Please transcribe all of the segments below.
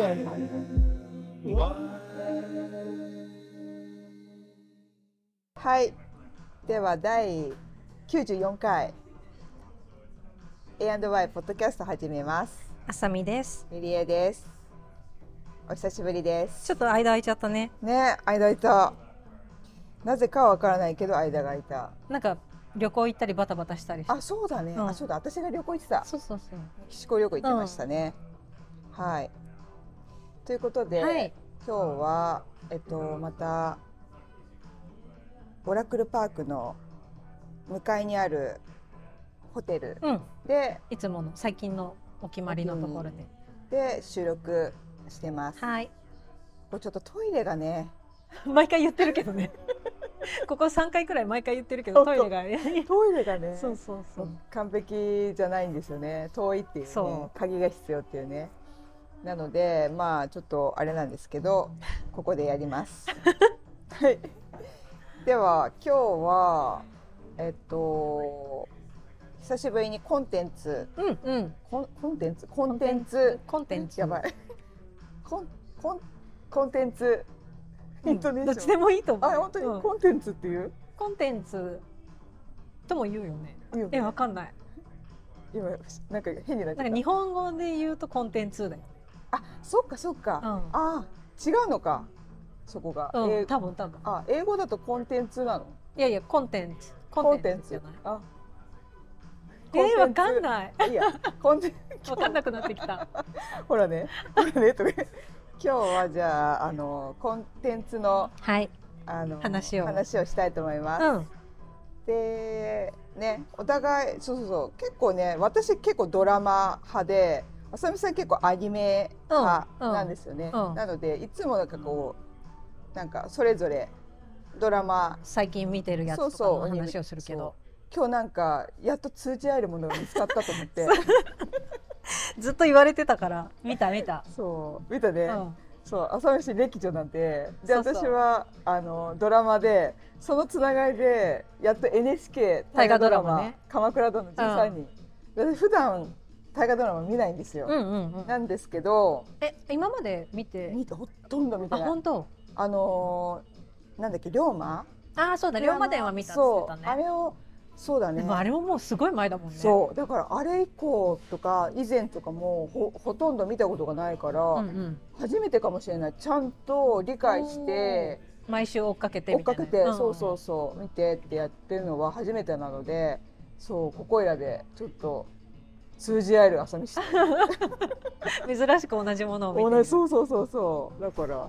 やねんはい。では第94回。A&Y ポッドキャスト始めます。あさみです。ミリエです。お久しぶりです。ちょっと間空いちゃったね。ね間空いた。なぜかはわからないけど間が空いた。なんか旅行行ったりバタバタしたり。あそうだね、うん。あそうだ。私が旅行行ってた。そうそうそう。メキシコ旅行行ってましたね、はいということで、はい。今日はえっとまたオラクルパークの向かいにあるホテルうん。でいつもの最近のお決まりのところで。で収録してます。はい。これちょっとトイレがね 毎回言ってるけどね。ここ三回くらい毎回言ってるけどトイレが。トイレがねそうそうそう。完璧じゃないんですよね遠いっていうね鍵が必要っていうねなのでまあちょっとあれなんですけどここでやります。はい。では今日はえっと久しぶりにコンテンツ。うん。うん。コンコンテンツ？コンテンツ？コンテンツ。やばい。コンコンコンテンツ。イントネーションどっちでもいいと思う。あ本当にうん。コンテンツっていう、コンテンツとも言うよね。いいよね。えわかんない。今なんか変になっちゃった。なんか日本語で言うとコンテンツだよ。あそっかそっか、うんあ違うのかそこが、うん。英多分多分。あ英語だとコンテンツなの？いやいやコンテンツ。コンテンツじゃない。あえー、わかんいない。いやコンテン わかんなくなってきた。ほらねほらねとか今日はじゃああのコンテンツのはい。あの話を話をしたいと思います、うん。でねお互いそうそうそう結構ね私結構ドラマ派であさみさん結構アニメ派なんですよね、なのでいつもなんかこうなんかそれぞれドラマ最近見てるやつとかの話をするけど今日なんかやっと通じ合えるものが見つかったと思ってずっと言われてたから見た見た、そう見たね、うん、そう朝飯歴女なんてで私はあのドラマでそのつながりでやっと NHK 大河ドラマね鎌倉殿の13人」私普段大河ドラマ見ないんですよ、うんうんうん。なんですけど。え今まで見て？見てほとんど見てない。あ本当？あのーなんだっけ龍馬？あそうだ龍馬。伝は見たって言ってたそう。あねれをそうだね。あれももうすごい前だもんね。そう。だからあれ以降とか以前とかもほほとんど見たことがないから、うんうん、初めてかもしれない。ちゃんと理解して毎週追っかけて追っかけて、そうそうそう見てってやってるのは初めてなのでそうここいらでちょっと通じ合える朝飯うん珍しく同じものを見て同るじそうそうそうそう。だから。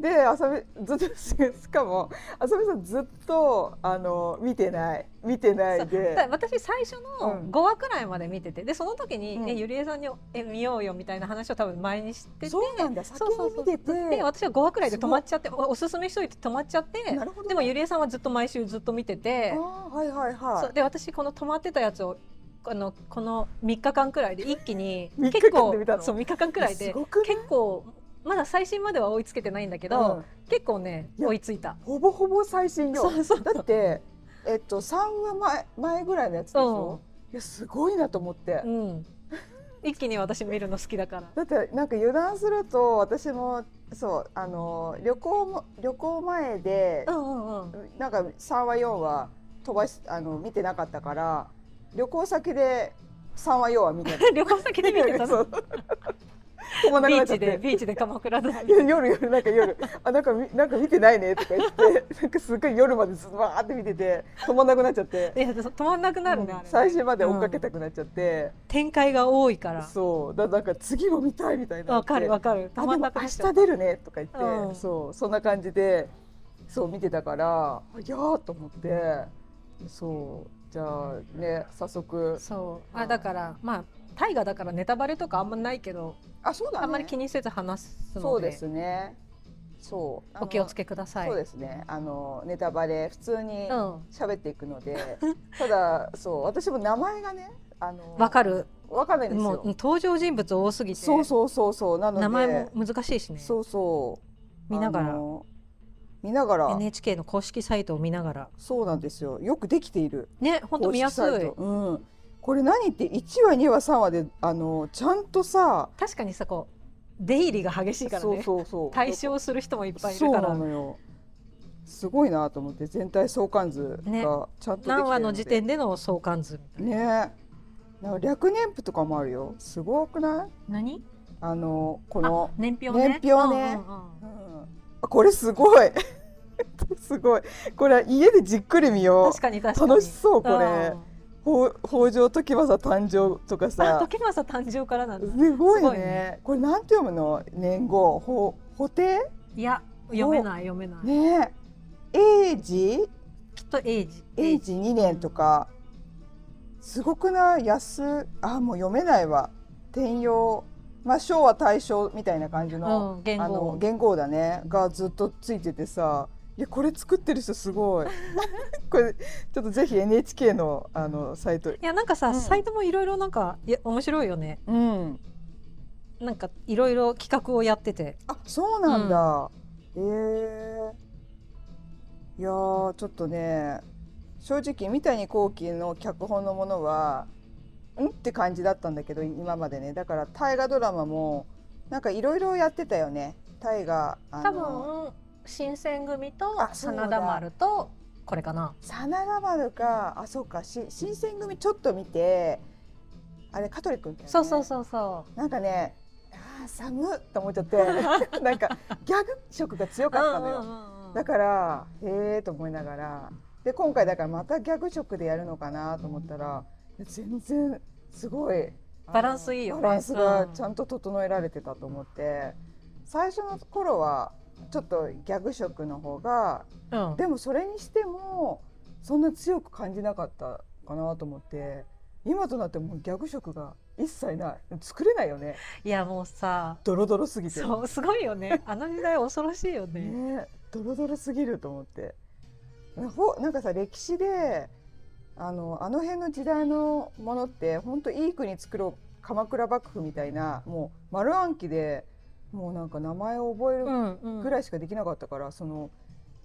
で朝みずっと しかも朝みさんずっとあの見てない。見てないで。だ私最初のうん。5話くらいまで見てて。でその時に、うん。えゆりえさんにえ見ようよみたいな話を多分前に知っててそうなんだ。先そうそうそう。に見てて。で私は5話くらいで止まっちゃっておおすすめしといて止まっちゃってなるほど。でもゆりえさんはずっと毎週ずっと見てて。はいはいはい。で私この止まってたやつをあのこの3日間くらいで一気に3日結構そう3日間くらいで結構まだ最新までは追いつけてないんだけど、うん。結構ね追いついた。ほぼほぼ最新よ。そうそう。だってえっと3話前前ぐらいのやつでしょ、いやすごいなと思って、うん、一気に私見るの好きだから。だってなんか油断すると私もそうあの旅行も旅行前でう、んうんうん。なんか3話4話飛ばしあの見てなかったから旅行先で3話4話見てた 旅行先で見てたの？止まんなくビーなっちゃって。チでビーチで鎌倉で。いや夜夜なんか夜。あなんかみなんか見てないね。とか言って。なんかすごい夜までずわーって見てて。止まんなくなっちゃって。いや止まんなくなるね、うん。最初まで追っかけたくなっちゃって、展開が多いから。そう。だなんか次も見たいみたいになわかるわかる。止まんなくなっちゃう日出るねとか言って、うん。そう。そんな感じでそう見てたからいやーと思って。そうじゃあね早速。そう。あだからまあ大河だからネタバレとかあんまないけど、あそうだね。あんまり気にせず話すので。そうですね。そう。お気をつけください。そうですね。あのネタバレ普通にうん。喋っていくので、ただそう私も名前がねあのわかる。わかんないんですもうよ登場人物多すぎて。そうそうそうそう。なので。名前も難しいしね。そうそう。見ながら見ながら。NHK の公式サイトを見ながら。そうなんですよ。よくできている。ね本当見やすい。うん。これ何って1話2話3話であのちゃんとさ確かにさこう出入りが激しいからそうねそうそう。対象する人もいっぱいいるから。なのよ。すごいなと思って全体相関図ね。がちゃんとできてる何ので話の時点での相関図ね。なんか略年譜とかもあるよ。すごくない？何？あのこのあ年表ね。年表ね。うんうんうんこれすごい。すごい。これ家でじっくり見よ確かに確かうに。楽しそうこれ。うん。ほう北条時政誕生とかあさ。時政誕生からなんだ。すごいね。ね。これなんて読むの？年号。ほ補定いや読めない読めない、ね。英治きっと英治英治2年とか。すごくない？安あもう読めないわ。転用まあ昭和大正みたいな感じの,、うんあの元号だね。がずっとついててさいやこれ作ってる人すごい。これちょっとぜひ NHK のあのサイト。いやなんかさ、うん。サイトもいろいろなんかいや面白いよね。うん。なんかいろいろ企画をやってて。あそうなんだ、え。ーいやーちょっとね正直三谷幸喜の脚本のものはん？って感じだったんだけど今までね。だから大河ドラマもなんかいろいろやってたよね。大河あ多の分新選組と真田丸とこれかな。真田丸か。あそうか。し新選組ちょっと見てあれ香取君そうそうそうそなんかねあー寒っと思っちゃって。なんかギャグ色が強うかったのよ、うんうんうんうんだからへえと思いながら。で今回だからまたギャグ色でやるのかなと思ったら全然すごい。バランスいいよね。バランスがうん。ちゃんと整えられてたと思って、最初の頃はちょっとギャグ色の方がうん。でもそれにしてもそんな強く感じなかったかなと思って。今となってもうギャグ色が一切ない。作れないよね。いやもうさドロドロすぎて。そうすごいよね。あの時代恐ろしいよね。ねドロドロすぎると思って。ほなんかさ歴史であのあの辺の時代のものって本当いい国作ろう。鎌倉幕府みたいなもう丸暗記でもうなんか名前を覚えるうんうん。ぐらいしかできなかったから、その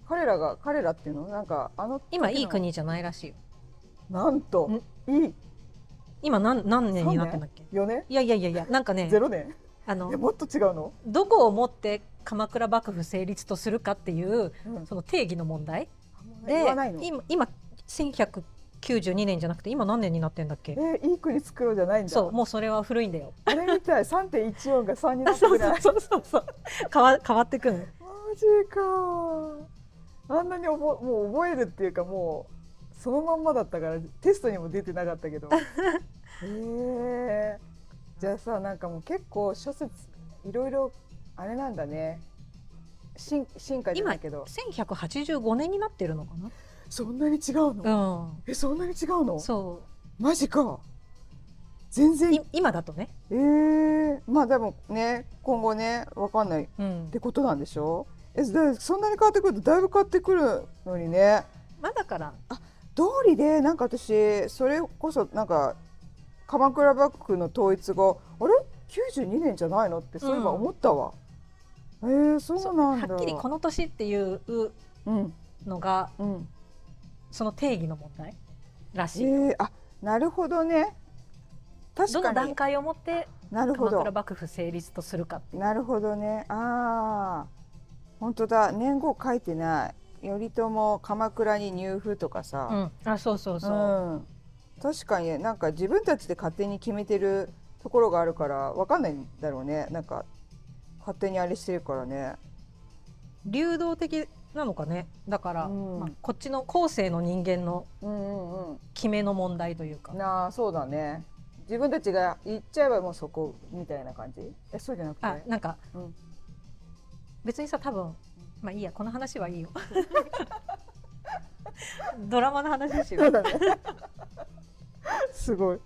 彼らが彼らっていうの？なんかあの今いい国じゃないらしいよ。なんといい。今何何年になってんだっけ？4年？いやいやいやいやなんかね ゼロ年？あのもっと違うの、どこをもって鎌倉幕府成立とするかっていううん。その定義の問題？言でわないの？今今1192年じゃなくて今何年になってんだっけ？えいい国作ろうじゃないんだ。そうもうそれは古いんだよ。あれみたい。3.14が3になったそうぐら。い そうそうそう。変わ変わってくのマジか。あんなにおぼもう覚えるっていうかもうそのまんまだったからテストにも出てなかったけど。へえじゃあさなんかもう結構諸説いろいろあれなんだね。進進化じゃないけど1185年になってるのかそんなに違うの、なえそんなに違うの？う。んそマジか。全然。今だとね。えー、まあでもね今後ねわかんないっうん。てことなんでしょ？えだそんなに変わってくるとだいぶ変わってくるのにね。まあだから。通りでなんか私それこそなんか鎌倉幕府の統一があれ？92年じゃないの？ってそういえば思ったわ、えー、そうなんだ。はっきりこの年っていううん。のがうんその定義の問題らえしい、ー、あなるほどね。確どのかに段階をもってなるほど。鎌倉幕府成立とするかってなるほどね。ああ本当だ。年号書いてない。頼朝鎌倉に入府とかさ、うん、あそうそうそう、うん、確かになんか自分たちで勝手に決めてるところがあるからわかんないんだろうね。なんか勝手にあれしてるからね。流動的なのかね。だから、うん。まあ、こっちの後世の人間のうんうん決めの問題というか。うんなあそうだね。自分たちが言っちゃえばもうそこみたいな感じ？えそうじゃなくて？あなんか、うん。別にさ多分まあいいやこの話はいいよ。ドラマの話しよそうだね。すごい。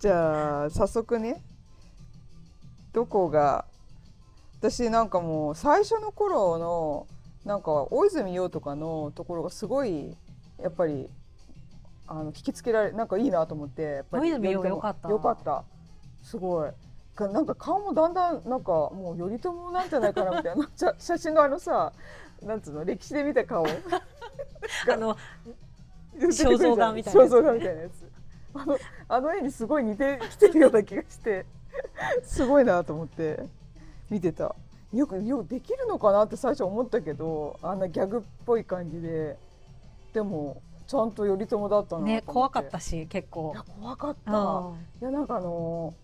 じゃあ早速ねどこが私なんかもう最初の頃のなんか大泉洋とかのところがすごいやっぱりあの引きつけられなんかいいなと思ってやっぱり。大泉洋よかった。よかった。すごい。かなんか顔もだんだんなんかもう頼朝なんじゃないかなみたいな 写写真のあのさなんつうの歴史で見た顔。あの肖像画みたいな肖像画みたいなやつ。あのあの絵にすごい似てきてるような気がしてすごいなと思って見てたよくよくできるのかなって最初思ったけどあんなギャグっぽい感じで。でもちゃんと頼朝だったなね怖かったし結構。いや怖かった。うん。いやなんかあの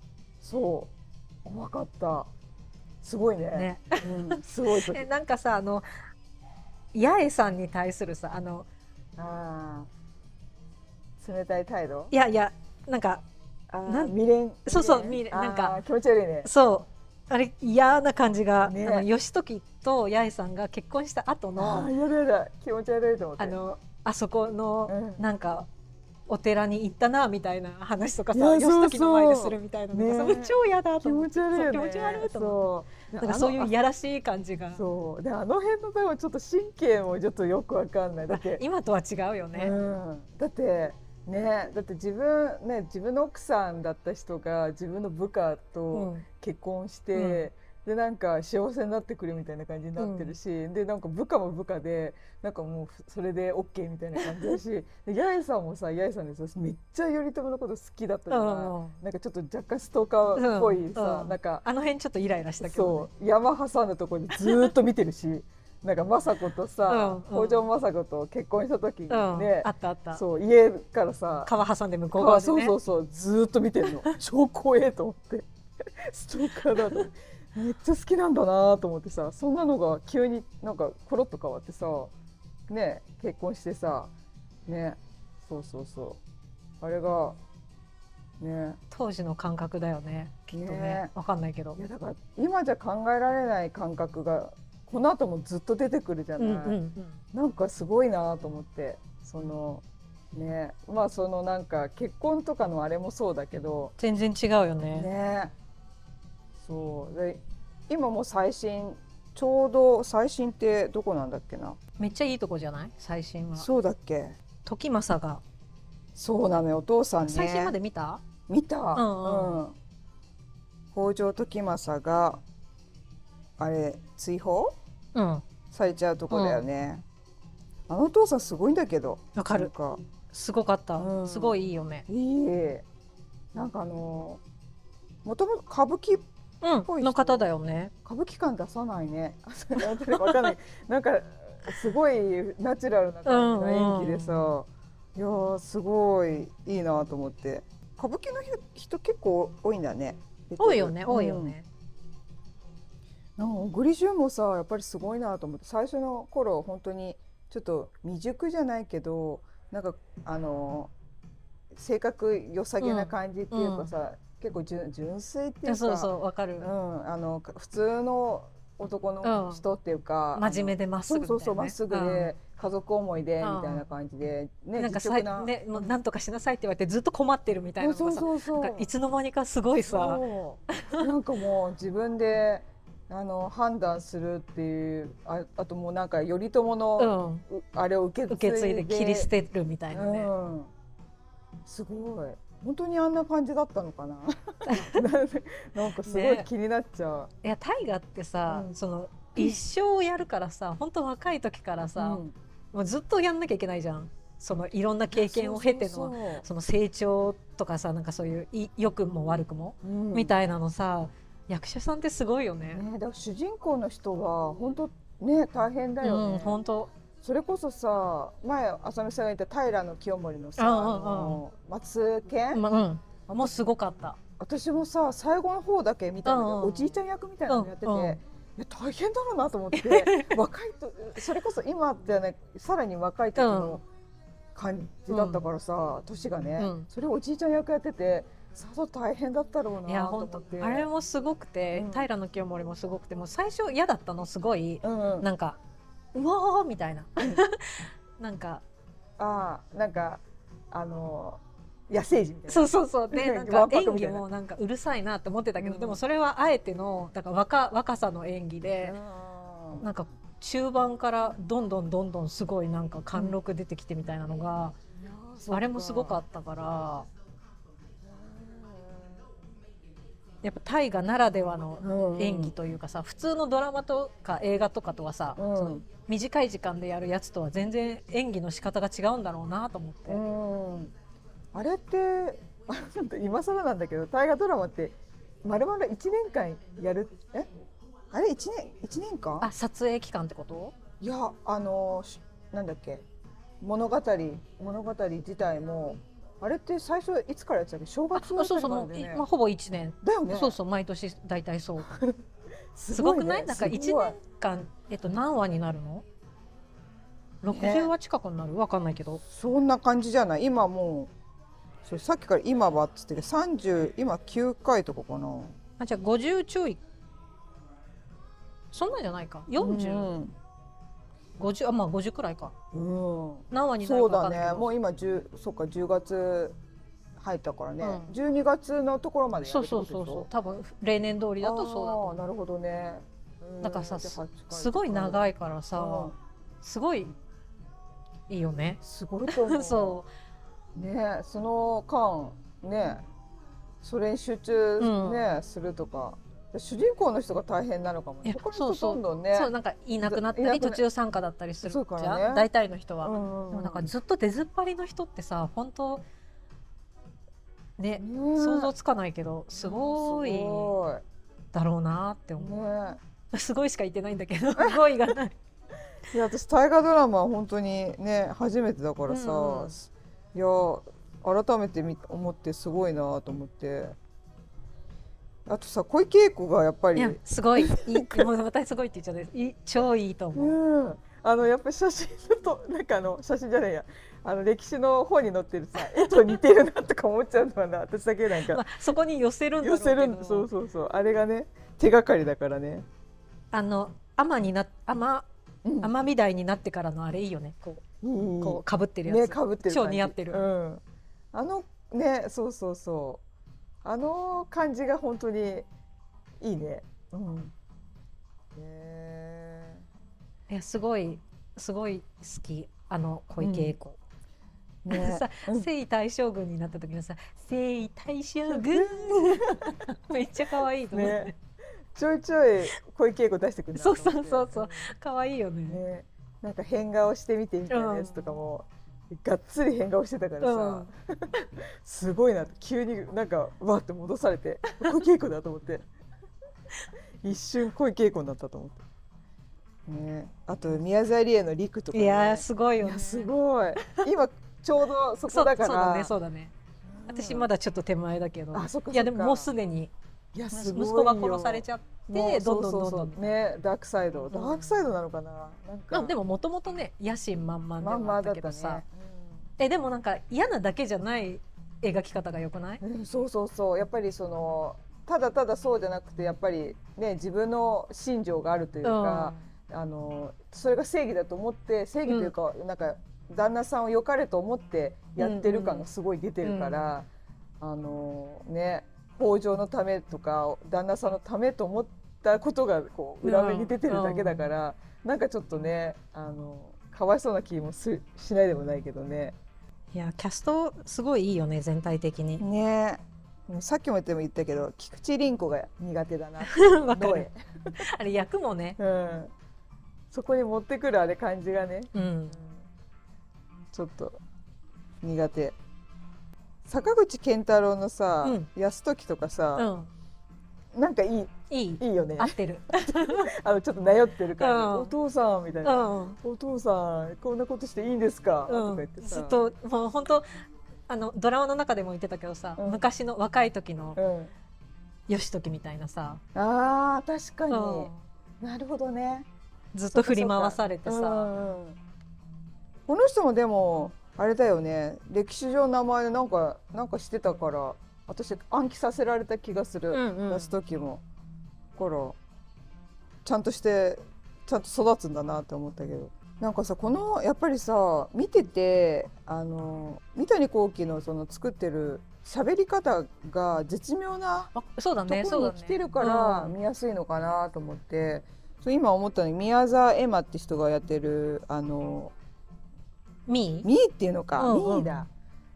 ーそう。怖かった。すごいね。ね。うん、すごい時。えなんかさあの八重さんに対するさあのあー。冷たい態度？いやいやなんかあーなん未練？そうそう未練？なんか気持ち悪いね。そうあれ嫌な感じが、ね。あの義時と八重さんが結婚した後あのーやだやだ。気持ち悪いと思って。あのあそこの、うん。なんかお寺に行ったなみたいな話とかさ義時の前でするみたいなのが超嫌だ気と思って。持ち悪いよね。そう気持ち悪いと思って。そう。なんかそういうあいやらしい感じが。のそう。であの辺の多分ちょっと神経もちょっとよくわかんない。だって今とは違うよね、うん、だってねだって自分ね自分の奥さんだった人が自分の部下うとん。結婚して、でなんか幸せになってくるみたいな感じになってるし、でなんか部下も部下でなんかもうそれで OK みたいな感じだしで八重さんもさ八重さんでさめっちゃ頼朝のこと好きだったじゃない、うん。なんかちょっと若干ストーカーっぽいさ、うん。なんかあの辺ちょっとイライラしたけど、ね、そう山挟んだところでずーっと見てるしなんか政子とさうんうん。北条政子と結婚した時にうん。ね、あったあった。そう家からさ川挟んで向こう側でね。そうそうそうずーっと見てるの。超怖えと思って。ストーカーだとめっちゃ好きなんだなと思ってさそんなのが急になんかコロッと変わってさね結婚してさねそうそうそう。あれがね。当時の感覚だよねきっとね。ね。わかんないけど。いやだから今じゃ考えられない感覚がこの後もずっと出てくるじゃない、うんうん。うんなんかすごいなと思って。そのね。まあそのなんか結婚とかのあれもそうだけど。全然違うよね。ね。そう。で今もう最新ちょうど最新ってどこなんだっけな。めっちゃいいとこじゃない？最新は。そうだっけ。時政が。そうなのよお父さんね。最新まで見た？見た、んうん。うん。北条時政があれ追放？うんされちゃうとこだよね、あのお父さんすごいんだけど。わかる。か。すごかった、うん。すごいいいよねいい。なんかあのもともと歌舞伎ぽい人。うんの方だよね。歌舞伎感出さないね。なんかわかんない。なんかすごいナチュラルな感じの演技でさ、いやーすごいいいなと思って。歌舞伎の人人結構多いんだね。多いよねうん多いよね、なんか小栗旬もさやっぱりすごいなと思って最初の頃本当にちょっと未熟じゃないけどなんかあの性格良さげな感じっていうかさ、結構純純粋っていうかそうそうわかる、うん、あの普通の男の人っていうか、真面目でまっすぐね。そうそうまっすぐで、家族思いでみたいな感じで、ねなんかさね、もうなんとかしなさいって言われてずっと困ってるみたいなのそうがさそうそうなんかいつの間にかすごいさ。なんかもう自分であの判断するっていうああともうなんか頼朝うの、ん、うあれを受け継いで受け継いで切り捨てるみたいなね、うん、すごい。本当にあんな感じだったのかな。なんかすごいね。気になっちゃいや大河ってさ、うん。その一生やるからさ本当若い時からう、さ、うん。もうずっとやんなきゃいけないじゃん。そのいろんな経験を経てのその成長とかさなんかそういうい良くも悪くも、うん。みたいなのさ役者さんってすごいよね。ね、だから主人公の人は本当ね大変だよね、うん本当。それこそさ前浅見さんが言った平清盛のさ、うんうんうん。あの松健、まうん。もうすごかった。私もさ最後の方だけ見たんだけど、うんうん。おじいちゃん役みたいなのやってて、うんうん。いや大変だろうなと思って 若いとそれこそ今ってねさらに若い時の感じだったからさ、年がね、うん。それをおじいちゃん役やっててさぞ大変だったろういやなと本当思って。あれもすごくて、うん。平清盛もすごくてもう最初嫌だったのすごい、うんうん、なんかうわーみたいな。なんかああなんかあの野生児みたいな。そうそうそう。で なんか演技もなんかうるさいなって思ってたけど、うん。でもそれはあえてのだから若若さの演技で、うん。なんか中盤からどんどんどんどんすごいなんか貫禄出てきてみたいなのが、あれもすごかったからやっぱ大河ならではの演技というかさ、普通のドラマとか映画とかとはさ、うん。その短い時間でやるやつとは全然演技の仕方が違うんだろうなと思って。うん。あれって 今更なんだけど大河ドラマってまるまる1年間やるえ？あれ？一年一年間？あ撮影期間ってこと？いやあのしなんだっけ？物語物語自体もあれって最初いつからやってたっけ？正あ月そうそうね。いまあ、ほぼ1年、だよね。そうそう毎年大体そう。すすごくねない？なんかすごい。1年間、えっと、何話になるの？60話近くになる？わかんないけど。そんな感じじゃない？今もうそうさっきから今はっつって30今9回とかかな。あじゃあ50ちょい。そんなんじゃないか。4050、50あまあ50くらいか。うん、うん何話になるそうだね。もう今10そっか10月入ったからね、うん。12月のところまでやそうそうそうそう。多分例年通りだとそうだなるほどね。うん。だからさじゃあ8回うすごい長いいからさすごいいいよね。すごいと思う。そねその間ねそれに集中ね、するとか主人公の人が大変なのかもね。そうそう。どんどんね。そうなんかいなくなったり途中参加だったりするじゃん？大体の人は、うんうんでもなんかずっと出ずっぱりの人ってさ本当ねね想像つかないけどすごいすごだろうなってい思ねう、すごいしか言ってないんだけど 語彙がない。いや私大河ドラマは本当にね初めてだからさ、うんうん。いや改めてみ思ってすごいなと思ってあとさ小池栄子がやっぱりすごい。いいもう私すごいって言っちゃっていい超いいと思う、うん、あのやっぱり写真となんかあの写真じゃないや。あの歴史の本に載ってるさ絵と似てるなとか思っちゃうのはな私だけなんか。まあ、そこに寄せるんだろ寄うけど。せるそうそうそう。あれがね手がかりだからね、あの天にな天うん。天美大になってからのあれいいよね。こうんうこうかぶってるやねつ、かぶってる感じ。超似合ってる。うん、あのねそうそうそうあの感じが本当にいいね。うん。ねいやすごいすごい好き。あの小池栄子、ね。さうん。征夷大将軍になった時のさ「征夷大将軍」めっちゃ可愛いと思って、ね。ちょいちょい小池栄子出してくるそうそうそうそう。可愛いよね。ね、なんか変顔してみてみたいなやつとかも、がっつり変顔してたからさ、うん。すごいな急になんかわって戻されて小池栄子だと思って。一瞬小池栄子になったと思って、ね、あと宮沢りえの陸とか、ね、いやーすごいよね。すごい。今ちょうどそこだから。そうだねそうだね。うん私まだちょっと手前だけど。いやでももうすでに。いや息子が殺されちゃってどんどんどんどんねダークサイド。ダークサイドなのかな。なんか。あでももともとね野心満々だったけどさ、えでもなんか嫌なだけじゃない描き方が良くない？うんそうそうそう。やっぱりそのただただそうじゃなくてやっぱりね自分の心情があるというか、あのそれが正義だと思って正義というか、なんか旦那さんを良かれと思ってやってる感がすごい出てるから、あのね北条のためとか旦那さんのためと思ったことがこう裏目に出てるだけだから、なんかちょっとねあのかわいそうな気もすしないでもないけどね。いやキャストすごいいいよね全体的に。ね。さっきも言っても言ったけど菊池凛子が苦手だな。あれ役もね。うん、そこに持ってくるあれ感じがね、うん。ちょっと苦手。坂口健太郎のさ、うん。泰時とかうさ、ん。なんかいいいい。いいよね。合ってる。あのちょっとなよってる感じ、うん。お父さんみたいうな、ん。お父さんこんなことしていいんですか、とうん。か言ってさ。ずっともう本当あのドラマの中でも言ってたけどさ、うん。昔の若い時のうん、義時みたいなさ、あー確かに、うん。なるほどね。ずっと振り回されてさ、この人もでもあれだよね。歴史上名前でなんかなんかしてたから私暗記させられた気がする、うんうん。出す時も。だからちゃんとしてちゃんと育つんだなって思ったけど。なんかさこのやっぱりさ見ててあの三谷幸喜のその作ってる喋り方が絶妙なあそうだとこに来てるから見やすいのかなと思って、そう今思ったのに宮沢エマって人がやってるあのうん、ミー？ミーっていうのか、うんうん。ミーだ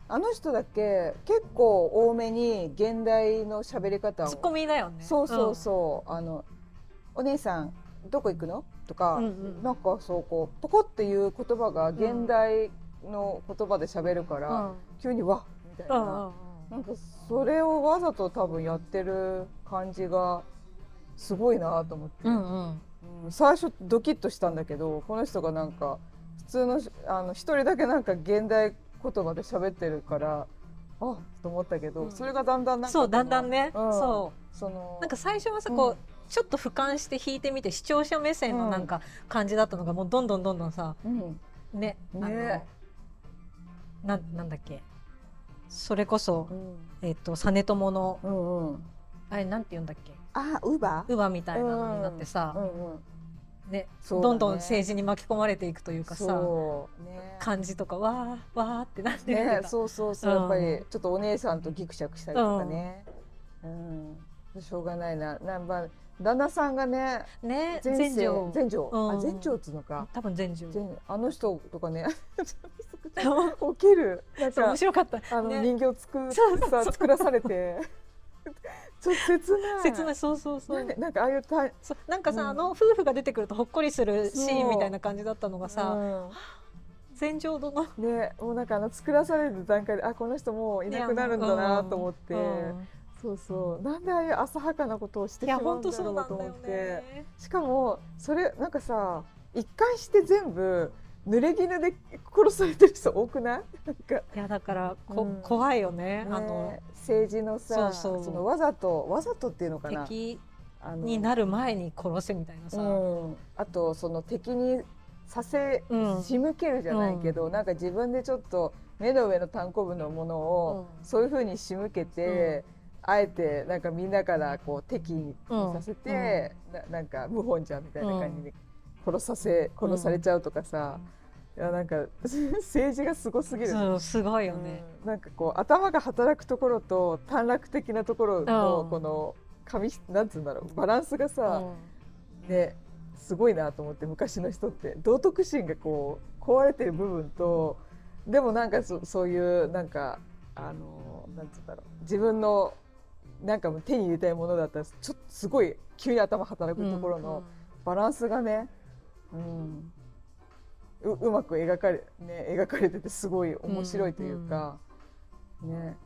あの人だけ結構多めに現代の喋り方をツッコミだよね。そうそうそう、あのお姉さんどこ行くの？とか、うんうん。なんかそうこうポコっていう言葉が現代の言葉で喋るから、うん。急にわみたいな、うんうんうん。なんかそれをわざと多分やってる感じがすごいなと思って、うんうん。うん最初ドキッとしたんだけどこの人がなんか普通のあの一人だけなんか現代言葉で喋ってるからあと思ったけど、うん。それがだんだんなんかそうだんだんね、うん。そう。そのなんか最初はさうん。こう、ちょっと俯瞰して弾いてみて視聴者目線のなんか感じだったのがもうどんどんどんどんさうん。ねあのねなんなんだっけ。それこそ、うん。えっと実朝のうんうん。あれなんて言うんだっけ。あウーバー？乳母みたいなのになってさう、んうんねね。どんどん政治に巻き込まれていくというかさね。感じとかわーわーってなってるねとそうそうそう、うん。やっぱりちょっとお姉さんとギクシャクしたりとかね、うん。しょうがないな。なんば旦那さんがねね全城前城、うん。あ前城っつうのか。多分全城前あの人とかね。起きる。なんか面白かった。あのね。人形作っそうそう。さ作らされてちょっと切ない。切ない。そうそうそう。なんかああいうたそう。なんかさ、うん。あの夫婦が出てくるとほっこりするシーンみたいな感じだったのがさ全城殿うんねもうなんかあの作らされる段階であこの人もういなくなるんだなと思って、うん。そうそう。なんでああいう浅はかなことをしてしまうんだろそうと思って、ね。しかもそれなんかさ一貫して全部濡れ衣で殺されてる人多くない？いやだからこ、うん。怖いよね。あのね政治のさそのわざとわざとっていうのかな。敵になる前に殺せみたいなさ、うん、あとその敵にさせ、うん。仕向けるじゃないけど、なんか自分でちょっと目の上の単行部のものを、うん。そういうふうに仕向けて、あえてなんかみんなからこう敵にさせて、ななんか謀反じゃんみたいな感じで殺させ殺されちゃうとかさ、いやなんか 政治がすごすぎる。そうすごいよね、うん。なんかこう頭が働くところと短絡的なところのうん。この紙なんつうんだろうバランスがさ、うん。ねすごいなと思って昔の人って。道徳心がこう壊れてる部分とでもなんかそそういうなんかあのなんつうんだろう自分のなんか手に入れたいものだったらちょっとすごい急に頭働くところのバランスがね、うん、ううまく描かれ,、ね、描かれててすごい面白いというか、ね。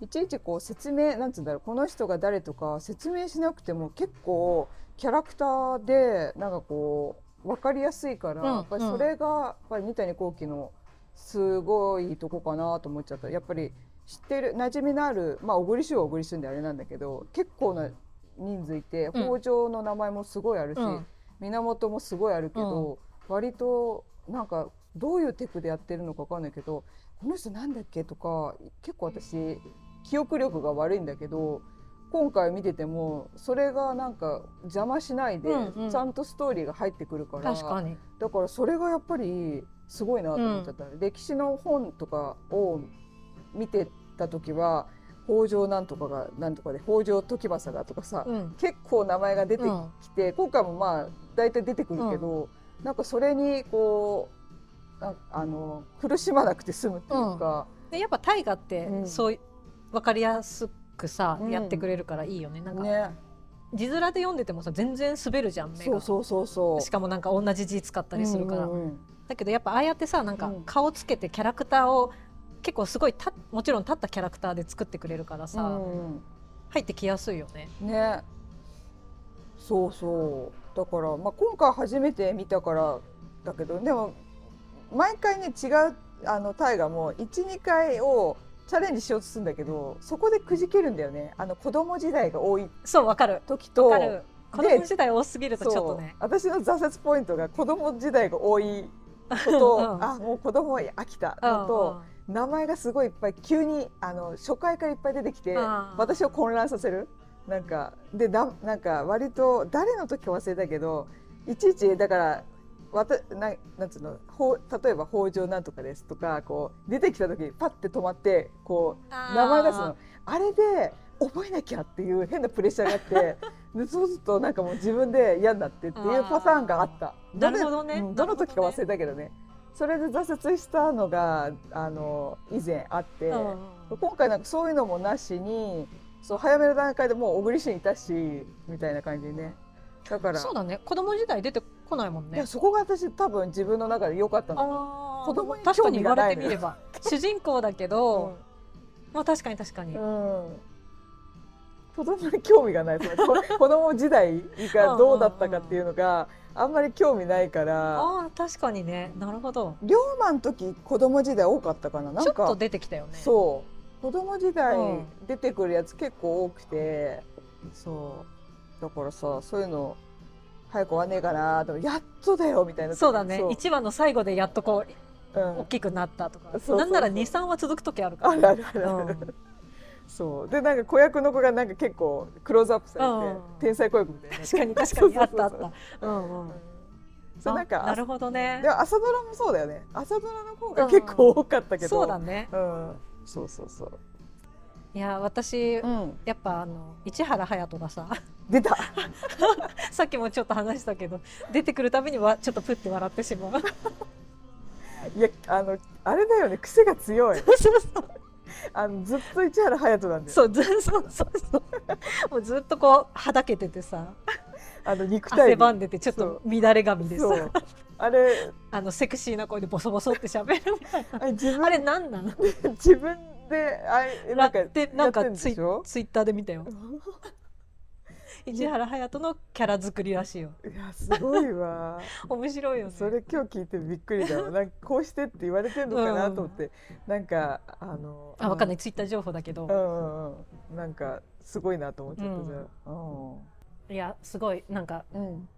いちいちこう説明なんつうんだろうこの人が誰とか説明しなくても結構キャラクターでなんかこう分かりやすいから、うんやっぱりそれがやっぱり三谷幸喜のすごいとこかなと思っちゃった。やっぱり知ってる馴染みのあるまあ小栗旬は小栗旬であれなんだけど結構な人数いてうん。北条の名前もすごいあるし、うん。源もすごいあるけど、割となんかどういうテクでやってるのかわかんないけどこの人なんだっけ？とか結構私記憶力が悪いんだけど今回見ててもそれがなんか邪魔しないで、うんうん。ちゃんとストーリーが入ってくるから確かに。だからそれがやっぱりすごいなと思っちゃった、歴史の本とかを見てた時は北条なんとかがなんとかで北条時政がとかさ、うん。結構名前が出てきて、今回もまあ大体出てくるけど、なんかそれにこうなあの苦しまなくて済むっていうか、でやっぱ大河ってうん。そうい分かりやすくさ、うん。やってくれるからいいよね。なんか、ね。字面で読んでてもさ全然滑るじゃん目がそうそうそう。そうしかもなんか同じ字使ったりするから、うんうんうん。だけどやっぱああやってさなんかうん。顔つけてキャラクターを結構すごいたもちろん立ったキャラクターで作ってくれるからさ、うん。入ってきやすいよね。ね。そうそうだから、まあ、今回初めて見たからだけどでも毎回ね違うあの大河も12回をチャレンジしようとするんだけどそこでくじけるんだよね。あの子供時代が多いそうわかる。時と子供時代多すぎるとちょっとね。私の挫折ポイントが子供時代が多いこと、うんあもう子供飽きたのと、名前がすごいいっぱい急にあの初回からいっぱい出てきてうん。私を混乱させるなんかでだなんか割と誰の時か忘れたけどいちいちだからわたななんつうのほう例えば北条なんとかですとかこう出てきた時にパッて止まってこう名前出すのあれで覚えなきゃっていう変なプレッシャーがあって でそうするとなんかもう自分で嫌になってっていうパターンがあった。なるほどね。うんどの時か忘れたけどね。それで挫折したのがあの以前あって、うん。今回なんかそういうのもなしにそう早めの段階でもう小栗旬いたしみたいな感じでね。だから。そうだね。子供時代出てこないもんね。いや。そこが私多分自分の中で良かったの。子供に確かに言われてみれば。主人公だけど、まあ確かに確かに、うん、子供に興味がない。子供時代がどうだったかっていうのがあんまり興味ないから。ああ確かにね。なるほど。龍馬の時子供時代多かったかな。なんか。ちょっと出てきたよね。そう子供時代うん。出てくるやつ結構多くて、そう。だからさそういうの早く終わんねえかなとやっとだよみたいな。そうだね。そう。一話の最後でやっとこううん。大きくなったとか、そうなんなら23話続く時あるから。あるあるあるある、うん。そう。でなんか子役の子がなんか結構クローズアップされて、うん。天才子役みたいな。確かに 確かに。あったあった。うんうん。そうなんかあなるほどね。でも朝ドラもそうだよね。朝ドラの方が結構多かったけど、そうだね。うんそうそうそう。いや私、うん。やっぱあの市原隼人がさ出た。さっきもちょっと話したけど出てくるたびにわちょっとプッて笑ってしまう。いやあのあれだよね癖が強い。そうそうあのずっと市原隼人なんだよ。そうずそうそうそう。もうずっとこうはだけててさあの肉体汗ばんでてちょっと乱れ髪でさ。そうあれあのセクシーな声でボソボソって喋るみたいな。あれ自分あれなんなん自分であれなんかやってなんかツイツイッターで見たよ。市原隼人のキャラ作りらしいよ。いやすごいわ。面白いよね。それ今日聞いてびっくりだわ。なんかこうしてって言われてんのかなと思って、なんかあのあわかんない。いツイッター情報だけど。うんうんうん。なんかすごいなと思っちゃったじゃん。いやすごい。なんかうん、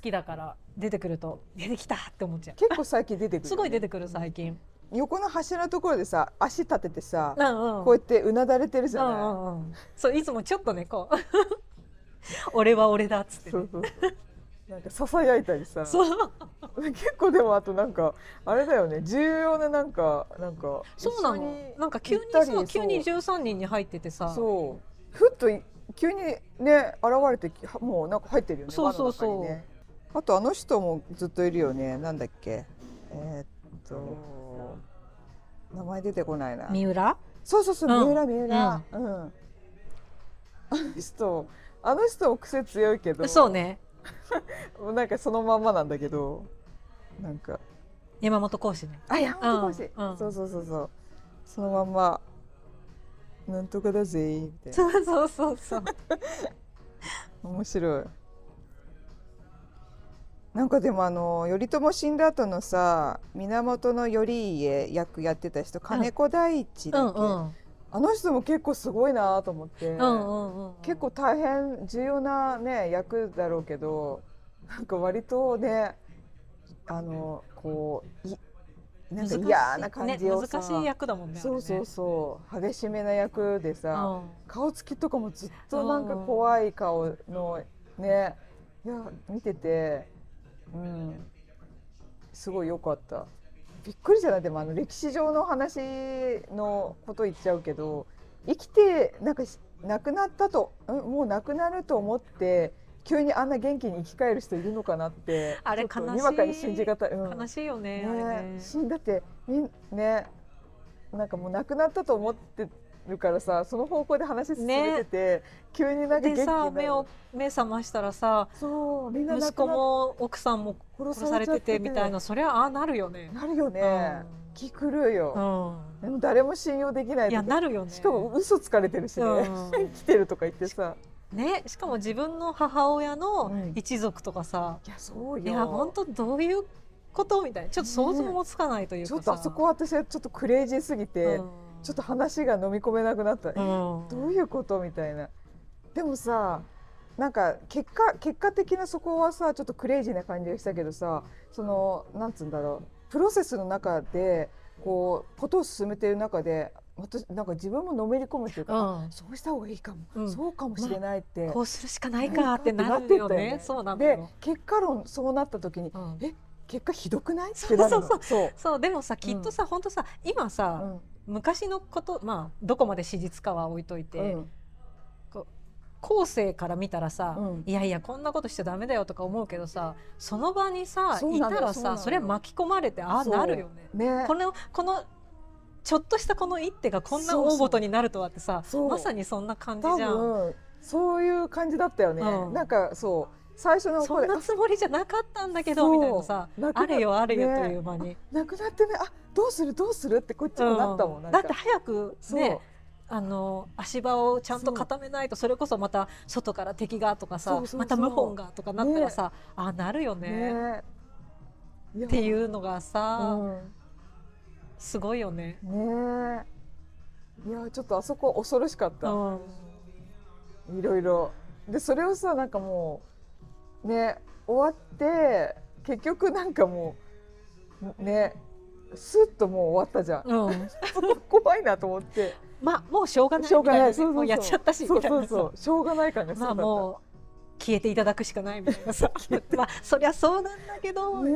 きだから出てくると出てきたって思っちゃ結構最近出てくるよね、うすごい出てくる最近。横の柱のところでさ足立ててさ、うんうん。こうやってうなだれてるじゃない、うんうんうん。そういつもちょっとねこう。俺は俺だっつってね、そうそう。なんかささやいたりさ。そう。結構でもあとなんかあれだよね。重要ななんかなんかそうなの。なんか急にさ急にそう。13人に入っててさ。そう。ふっとい急にね現れてもうなんか入ってるよね。そうそうそう。ねあとあの人もずっといるよね。なんだっけ。えーっと名前出てこないな。三浦？そうそうそううん。三浦三浦。うん、あの人あの人も癖強いけど。そうね。なんかそのまんまなんだけど。なんか。山本講師ね。あ山本講師、うんうん。そうそうそうそう。そのまんま。なんとかだぜみたいな。そうそうそうそう。面白いなんかでもあの頼朝死んだ後のさ源頼家役やってた人金子大地うだっけ、んうん。あの人も結構すごいなと思って、うんうんうん結構大変重要なね役だろうけどなんか割とねあのこういなんか嫌な感じをさ、ね難しい役だもんねそうそうそう激しめな役でさ、ね顔つきとかもずっとなんか怖い顔のねいや見ててうん。すごい良かった。びっくりじゃない？でもあの歴史上の話のこと言っちゃうけど生きてなんかし亡くなったとん？もう亡くなると思って急にあんな元気に生き返る人いるのかなってあれ悲しいにわかに信じがたい、うん。うん悲しいよねね。ね。死んだってみんね。なんかもう亡くなったと思ってるからさその方向で話進めてて、急になんかさ目を目覚ましたらさそうみんな亡息子も奥さんも殺殺されてて。みたいなそりゃああなるよね。なるよね、気狂うよ、うでも誰も信用できないんいやなるよね。しかも嘘つかれてるしね、うん。来てるとか言ってさ。ねしかも自分の母親のうん。一族とかさ、いやそうよ。いや本当どういうこと？みたいな。ちょっと想像もつかないというかさ、ちょっとあそこ私はちょっとクレイジーすぎて、うんちょっと話が飲み込めなくなった、うん。どういうこと？みたいな。でもさなんか結果結果的なそこはさちょっとクレイジーな感じがしたけどさそのなんつうんだろう。プロセスの中でこうことを進めている中で私なんか自分ものめり込むっていうか、うん。そうした方がいいかも、うん。そうかもしれないって、こうするしかないかってなるよね。そうなんだでよ。結果論そうなった時に、うん。え結果ひどくない？っそうそうそうそう。でもさきっとさ、本当さ今さ、うん昔のことまあどこまで史実かは置いといて、うん。後世から見たらさ、うん。いやいやこんなことしちゃダメだよとか思うけどさその場にさいたらさそれ巻き込まれてああなるよね。ね。このこのちょっとしたこの一手がこんな大ごとになるとはってさそうまさにそんな感じ多じゃん。分そういう感じだったよね、うん。なんかそう最初のそんなつもりじゃなかったんだけどみたいなさあれよあれよねという間に。なくなってねあどうするどうする？ってこっちもなったもん、だって早くねあの足場をちゃんと固めないとそれこそまた外から敵がとかさまた謀反がとかなったらさ、あなるよね。っていうのがさ、うん。すごいよね。ね。えいやちょっとあそこ恐ろしかった、うん。いろいろ。でそれをさなんかもうね終わって結局なんかもうねスッともう終わったじゃん。うん、そこ怖いなと思って。まあもうしょうがないしょうがない。うやっちゃったしそうそうそう。しょうがない感がすごまあかった。もう消えていただくしかないみたいなさ。まあそりゃそうなんだけど、ね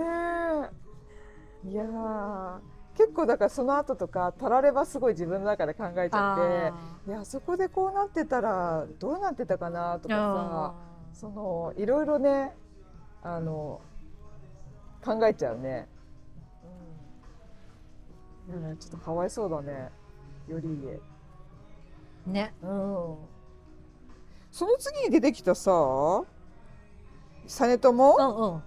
え。いやー。結構だからその後とかたらればすごい自分の中で考えちゃってあいやそこでこうなってたらどうなってたかなとーかさそのいろいろねあの考えちゃうね、うん。うん、ちょっとかわいそうだね。頼家。ね。うん。その次に出てきたさ実朝？うんうん。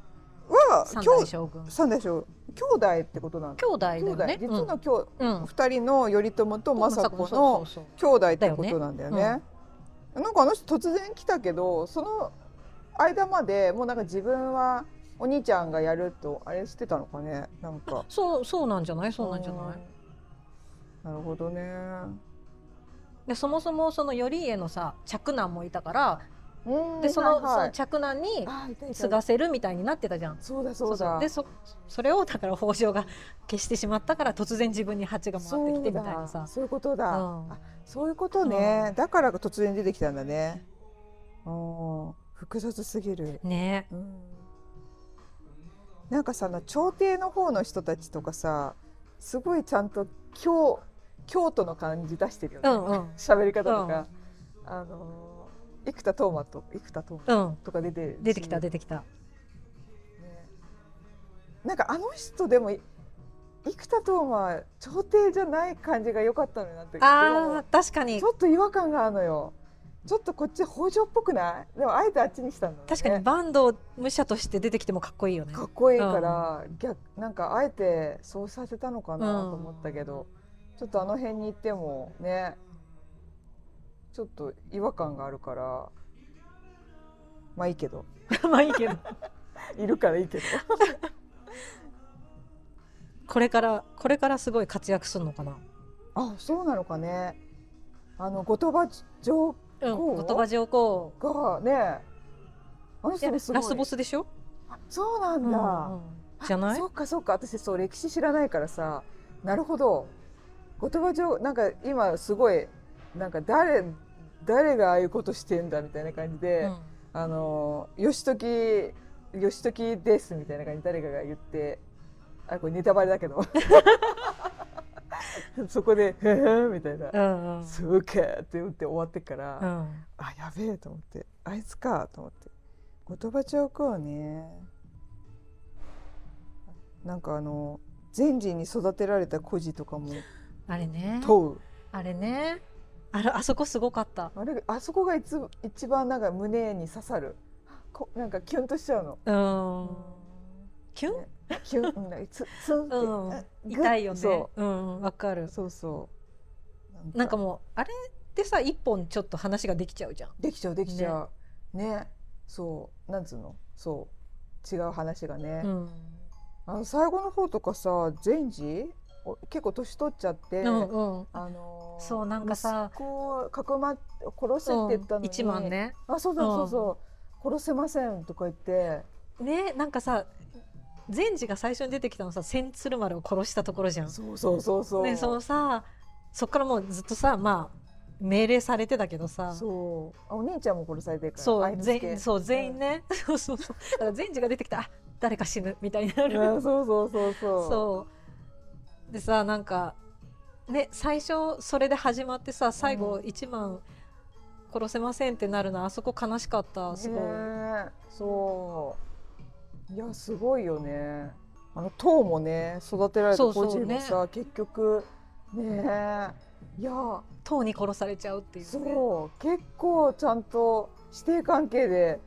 は三兄弟。代将軍。三代将兄弟ってことなんだ。兄弟だよね。兄弟。実の兄うん。二人の頼朝と政子の兄弟ってことなんだよね。なんかあの人突然来たけどその間までもうなんか自分はお兄ちゃんがやるとあれしてたのかねなんか。そうそうなんじゃない？そうなんじゃない？うんなるほどね。でそもそもその頼家のさ嫡男もいたからうんでその,、はいはいその嫡男に継がせるみたいになってたじゃん。そうだそうだ。でそそれをだから北条が消してしまったから突然自分に蜂が回ってきてみたいなさそうだそういうことだ。うんあそういうことね。だから突然出てきたんだね。うん複雑すぎる。ね。うん。なんかさ朝廷の方の人たちとかさすごいちゃんと京京都の感じ出してるよね。うんうん。喋、り方とか、あのー生田斗真と生田斗真うん。とか出てるし。出てきた出てきた。ね。なんかあの人でもい生田斗真朝廷じゃない感じが良かったのになって。あー確かに。ちょっと違和感があるのよちょっとこっち北条っぽくない？でもあえてあっちにしたんだね。確かに坂東武者として出てきてもかっこいいよね。かっこいいから、逆なんかあえてそうさせたのかなと思ったけど、ちょっとあの辺に行ってもねちょっと違和感があるからまあいいけど。まあいいけど。いるからいいけど。これからこれからすごい活躍するのかな？あそうなのかね。あの後鳥羽上うんこう。後鳥羽上皇がねあの人もすラスボスでしょ？あそうなんだ、うんうん。じゃない？そっかそっか。私そう歴史知らないからさ。なるほど。後鳥羽上なんか今すごいなんか誰誰がああいうことしてんだみたいな感じで、うん。あの義時義時ですみたいな感じで誰かが言って。あこれネタバレだけど そこで「へえ」みたいな。うんうん「そうか」って言って終わってから、うん。あやべえと思って。あいつかと思って。後鳥羽上皇ね。なんかあの善治に育てられた孤児とかもあれね。問う。あれね。あれあそこすごかった。あれあそこがいつ一番なんか胸に刺さる。こなんかキュンとしちゃうの。うん。キュン？ねキュンうんつつんって、うん痛いよね。そう。んわかうる。そうそう。なんか。もうあれってさ一本ちょっと話ができちゃうじゃん。できちゃうできちゃう。ね。そうなんつうの？そう違う話がね、うん。あの最後の方とかさ善治お結構年取っちゃって、うんうん。あのーそうなんかさ息子をかくまって殺せって言ったのに、一番ね。あそうそうそうそう、殺せませんとか言って。ねなんかさ善治が最初に出てきたのさ千鶴丸を殺したところじゃん。そうそうそうそう、ねそのさそっからもうずっとさまあ命令されてたけどさ。そう。あお兄ちゃんも殺されてるからそう全員そう全員ね、そうそうそう。だから善治が出てきたあ誰か死ぬみたいになる、うんそうそうそうそう。そう。でさなんかね最初それで始まってさ最後うん。一番殺せませんってなるのあそこ悲しかったすごい、ねえ。そういやすごいよね。あの塔もね育てられたそうそう個人もさ、結局ねえ。いや塔に殺されちゃうっていうね。そう。結構ちゃんと師弟関係で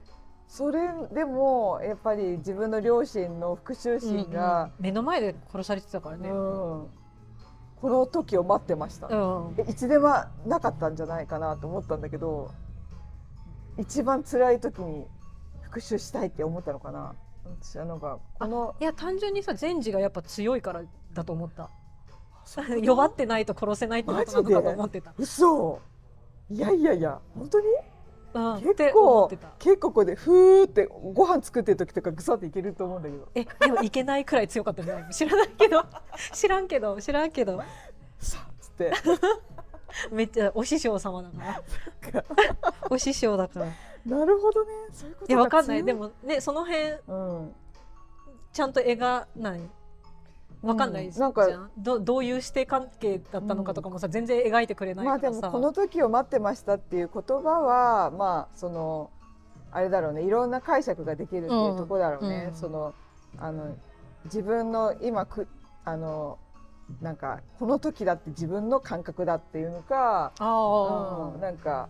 それでもやっぱり自分の両親の復讐心が、うんうん。目の前で殺されてたからうん。ね、この時を待ってました、うん。えいつでもなかったんじゃないかなと思ったんだけど一番辛い時に復讐したいって思ったのかな私はなんかこのいや単純にさ善治がやっぱ強いからだと思った。弱ってないと殺せないってことなのかと思ってた、嘘。いやいやいや本当に？うん、結構結構ここでふーってご飯作ってる時とかぐさっていけると思うんだけど。えでもいけないくらい強かったんじゃない？知らないけど。知らんけど知らんけど。さっつって。めっちゃお師匠様だから。お師匠だから。いなるほどね。そういうことやわかんない。強でもねその辺うん。ちゃんと絵がない。わかんない。じゃん、うん。なんかどどういう師弟関係だったのかとかもさ、全然描いてくれないまからさ、あでもこの時を待ってましたっていう言葉はまあそのあれだろうね。いろんな解釈ができるっていうところだろうね、うん。そのあの自分の今くあのなんかこの時だって自分の感覚だっていうのか、ああ、うん、なんか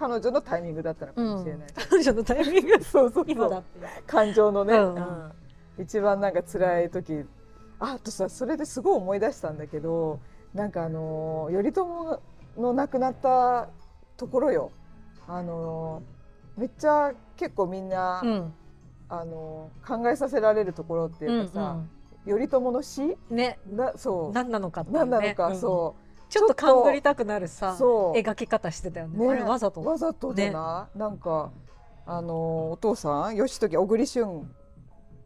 彼女のタイミングだったのかもしれない、彼女のタイミング？そうそう今そう。だって。いう感情のね、うん。うん。一番なんか辛い時。ああとさそれですごい思い出したんだけどなんかあのー頼朝の亡くなったところよ。あのーめっちゃ結構みんな、うん。あのー考えさせられるところっていうかさ、頼朝の死？うんね。なそう。何なのかね、何なのか、うん。そうちょっと勘ぐりたくなるさ描き方してたよね。ね。あれわざと。わざとじゃない、なんかあのお父さん義時小栗旬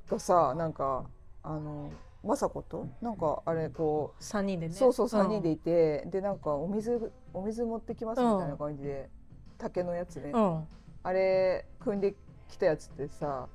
がさなんかあの政子と？なんかあれこう、3人でね。そうそう3人でいて、でなんかお水お水持ってきますみたいな感じで、竹のやつね、うん、うんあれ組んできたやつってさ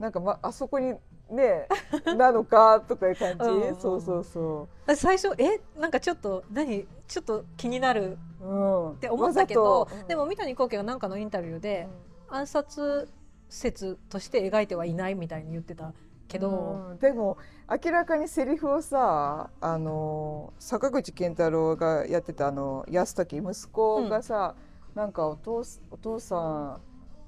なんか、ま、あそこにね なのかとかいう感じ？うんうんそうそうそ最初えなんかちょっと何？ちょっと気になる。っって思ったけど、でもも三谷幸喜がなんかのインタビューで、暗殺説として描いてはいないみたいに言ってたけど、うん。でも明らかにセリフをさあの坂口健太郎がやってたあの安時息子がさ、なんかお父すお父さん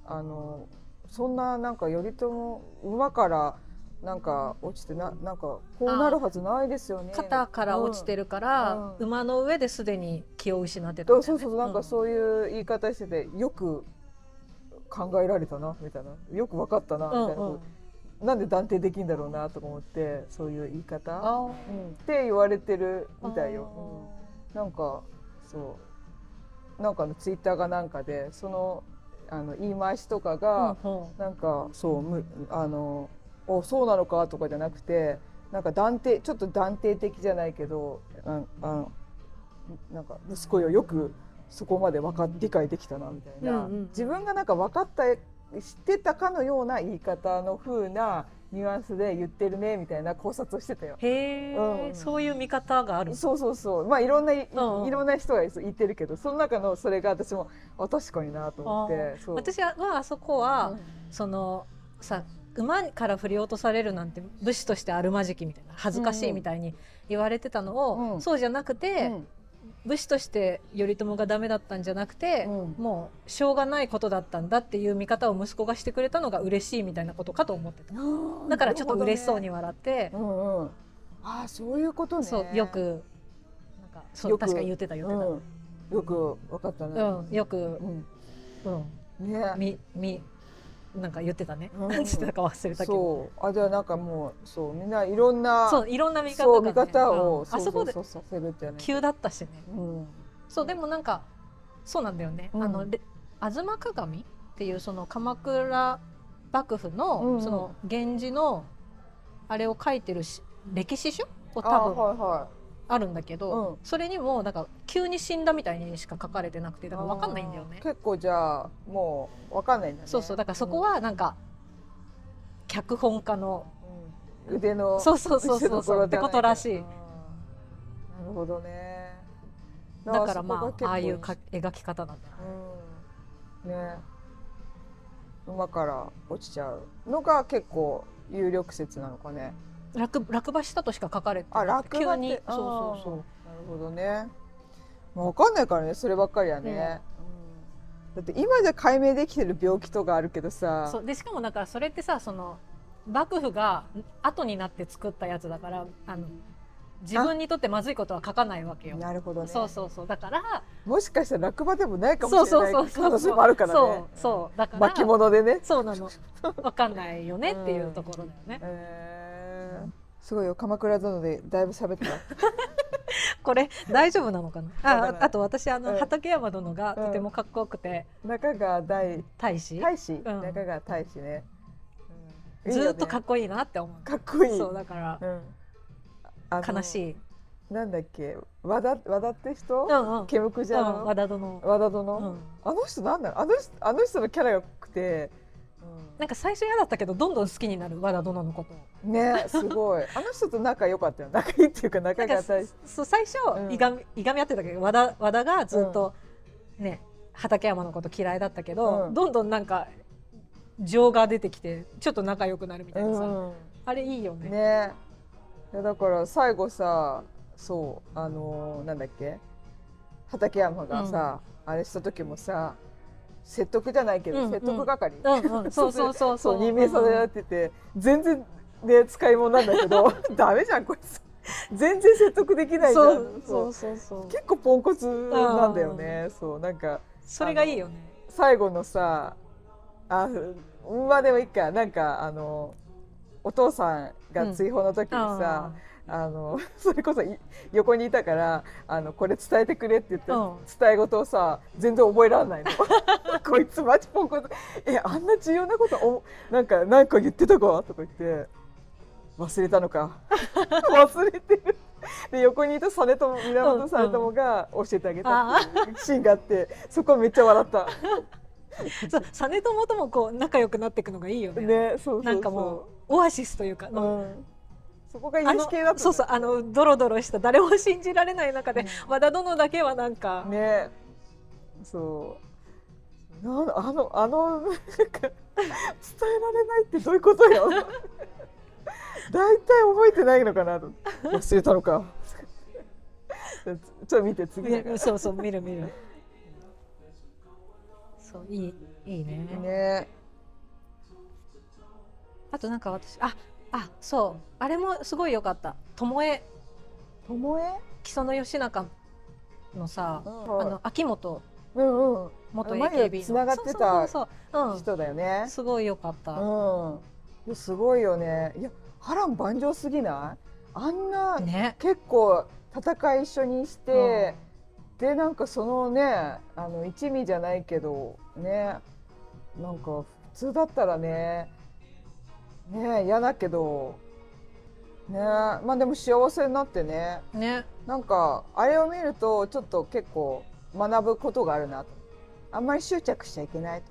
あのそんななんか頼朝馬からなんか落ちてななんかこうなるはずないですよね。肩から落ちてる、るから、うん。馬の上ですでに気を失ってたねそうそうそうなんかそういう言い方しててよく考えられたなみたいな。よく分かったなみたいな、うん。うんな。んで断定できんだろうなとか思ってそういう言い方？あうん、って言われてるみたいよ。なんかそう。なんかのツイッターがなんかでそのあの言い回しとかーが、うんうん。なんかそうむあのおそうなのか？とかじゃなくてなんか断定ちょっと断定的じゃないけどああのなんか息子よよくそこまで分かっ理解できたなみたいな、うんうん自分がなんか分かった知ってたかのような言い方の風なニュアンスで言ってるねみたいな考察をしてたよ。へえ、うん。そういう見方がある。そうそうそう。まあいろんなうんうん。いろんな人が言ってるけどその中のそれが私もあ確かになと思って。私はあそこは、そのさ馬から振り落とされるなんて武士としてあるまじきみたいな恥ずかしいみたいに言われてたのを、うん。そうじゃなくて、武士として頼朝がダメだったんじゃなくて、うん。もうしょうがないことだったんだっていう見方を息子がしてくれたのが嬉しいみたいなことかと思ってた。うんだからちょっと嬉しそうに笑って、ね。うんうん。ああそういうことね。そうよくなんかそうよく。確か言ってた言ってた、うん、よく分かったね。うんよく、うん。うん、ね。みみなんか言ってたね、うん。何て言ってたか忘れたけど。そう。あじゃあなんかもうそうみんないろんなそういろんな見方が、ね、見方を、うん。あそこで急だったしね。うん。そうでもなんかそうなんだよね、うん。あのれ吾妻鏡っていうその鎌倉幕府の、その源氏のあれを書いてるし歴史書をあ多分はいはあるんだけど、うん。それにもなんか急に死んだみたいにしか書かれてなくていだから分かんないんだよね。結構じゃあもう分かんないんだね。そうそう。だからそこはなんか、脚本家のうん。腕のそうそうそうそう。そうってことらしい。なるほどね。だからまあああいうかか描き方なんだな。うん。ね。馬から落ちちゃうのが結構有力説なのかね落落馬したとしか書かれてあ落馬に。そうそうそう。なるほどね。まあ分かんないからねそればっかりはね、うん。だって今じゃ解明できてる病気とかあるけどさ。そう。でしかもだからそれってさその幕府が後になって作ったやつだからあの自分にとってまずいことは書かないわけよ。なるほどね。そうそうそう。だからもしかしたら落馬でもないかもしれない。そうそうそうそう。可能性もあるからね。そう。そう。だから巻物でね。そうなの。わかんないよねっていうところだよね。えーすごいよ。鎌倉殿でだいぶ喋った。これ大丈夫なのかな？ああと私あの、うん。畠山殿がとてもかっこよくて、中川大大使？大使、ん。中川大使ね、うん。ずーっとかっここいいなって思う。かっこいい。そうだから悲しい。なんだっけ？和田和田って人、うんうん。ケムクジャうんの、和田殿。和田殿、うん。あの人なんだろう？あの人あの人のキャラが良くて、なんか最初嫌だったけどどんどん好きになる和田殿のこと。ねすごい。あの人と仲良かったよ。仲いいっていうか仲が大使そう最初、うん。いがみいがみ合ってたけど和田和田がずっと、ね畠山のこと嫌いだったけど、うん。どんどんなんか情が出てきてちょっと仲良くなるみたいなさ、うんあれいいよね。ね。いやだから最後さそうあのーなんだっけ？畠山がさ、あれした時もさ説得じゃないけど、うんうん。説得係、うんうん、そうそうそう。そう任命されられてて全然ね使い物なんだけど ダメじゃんこいつ。全然説得できないじゃん。そうそそう。うそうそう。結構ポンコツなんだよね。そうなんかそれがいいよね。最後のさあまあでもいいか。なんかあのお父さんが追放の時にさ、あの それこそい横にいたからあのこれ伝えてくれって言って、うん。伝え事をさ全然覚えられないの。こいつマジポンコツ。えあんな重要なことおなんかなんか言ってたかとか言って忘れたのか。忘れてる。で横にいた実朝源実朝が教えてあげたっていうシーンがあってそこめっちゃ笑った。そう実朝ともこう仲良くなっていくのがいいよね。ねそうそうそう。なんかもうオアシスというか、うん、そこが癒し系だそうそうあのドロドロした誰も信じられない中で、和田殿だけはなんか、ね。そう。なんあのあのなんか伝えられないってどういうことよ。大体覚えてないのかなと。忘れたのか。ちょっと見て次。そうそう見る見る。そういいいいね。ね。あとなんか私ああそう。あれもすごい良かった。巴ともえ木曽義仲のさ、あの秋元。うんうん。元前 AKB の。つながってた人だよね。うん、すごい良かった。うん。すごいよね。いや波乱万丈すぎない？あんなね。結構戦い一緒にして、でなんかそのねあの一味じゃないけどねなんか普通だったらねね嫌だけど。ねまあでも幸せになってね。ね。なんかあれを見るとちょっと結構学ぶことがあるなと。あんまり執着しちゃいけないと。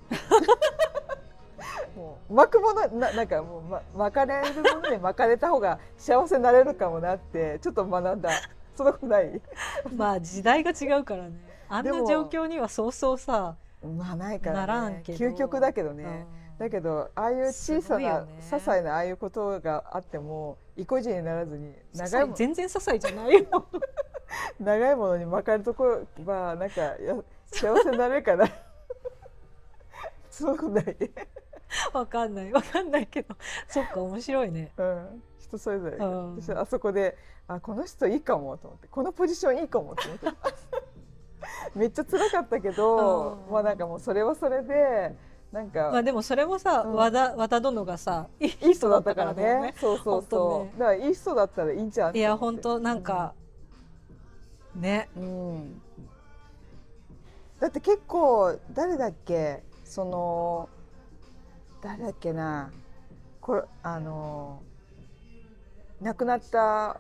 もう巻くものななんかもう、ま、巻かれるもので巻かれた方が幸せになれるかもなってちょっと学んだ。そんなことない。まあ時代が違うからね。あんな状況にはそうそうさ、まあないから、ね、ならんけど。究極だけどね、うんだけどああいう小さな、ね些細なああいうことがあっても意固地にならずに長いも全然些細じゃないよ。長いものに巻かれるところはなんかや幸せになれるかな。そんなことない、わかんない。わかんないけど、そっか面白いね。うん、人それぞれ、うん。私はあそこであこの人いいかもと思ってこのポジションいいかもと思って めっちゃ辛かったけど、うん。まあなんかもうそれはそれでなんか、まあでもそれもさ、うん和田和田殿がさ、いい人だったからだよね。そうそうそう。ねだからいい人だったらいいんじゃん。いや本当なんか、ね。うん。だって結構誰だっけ？その誰だっけな？これあの亡くなった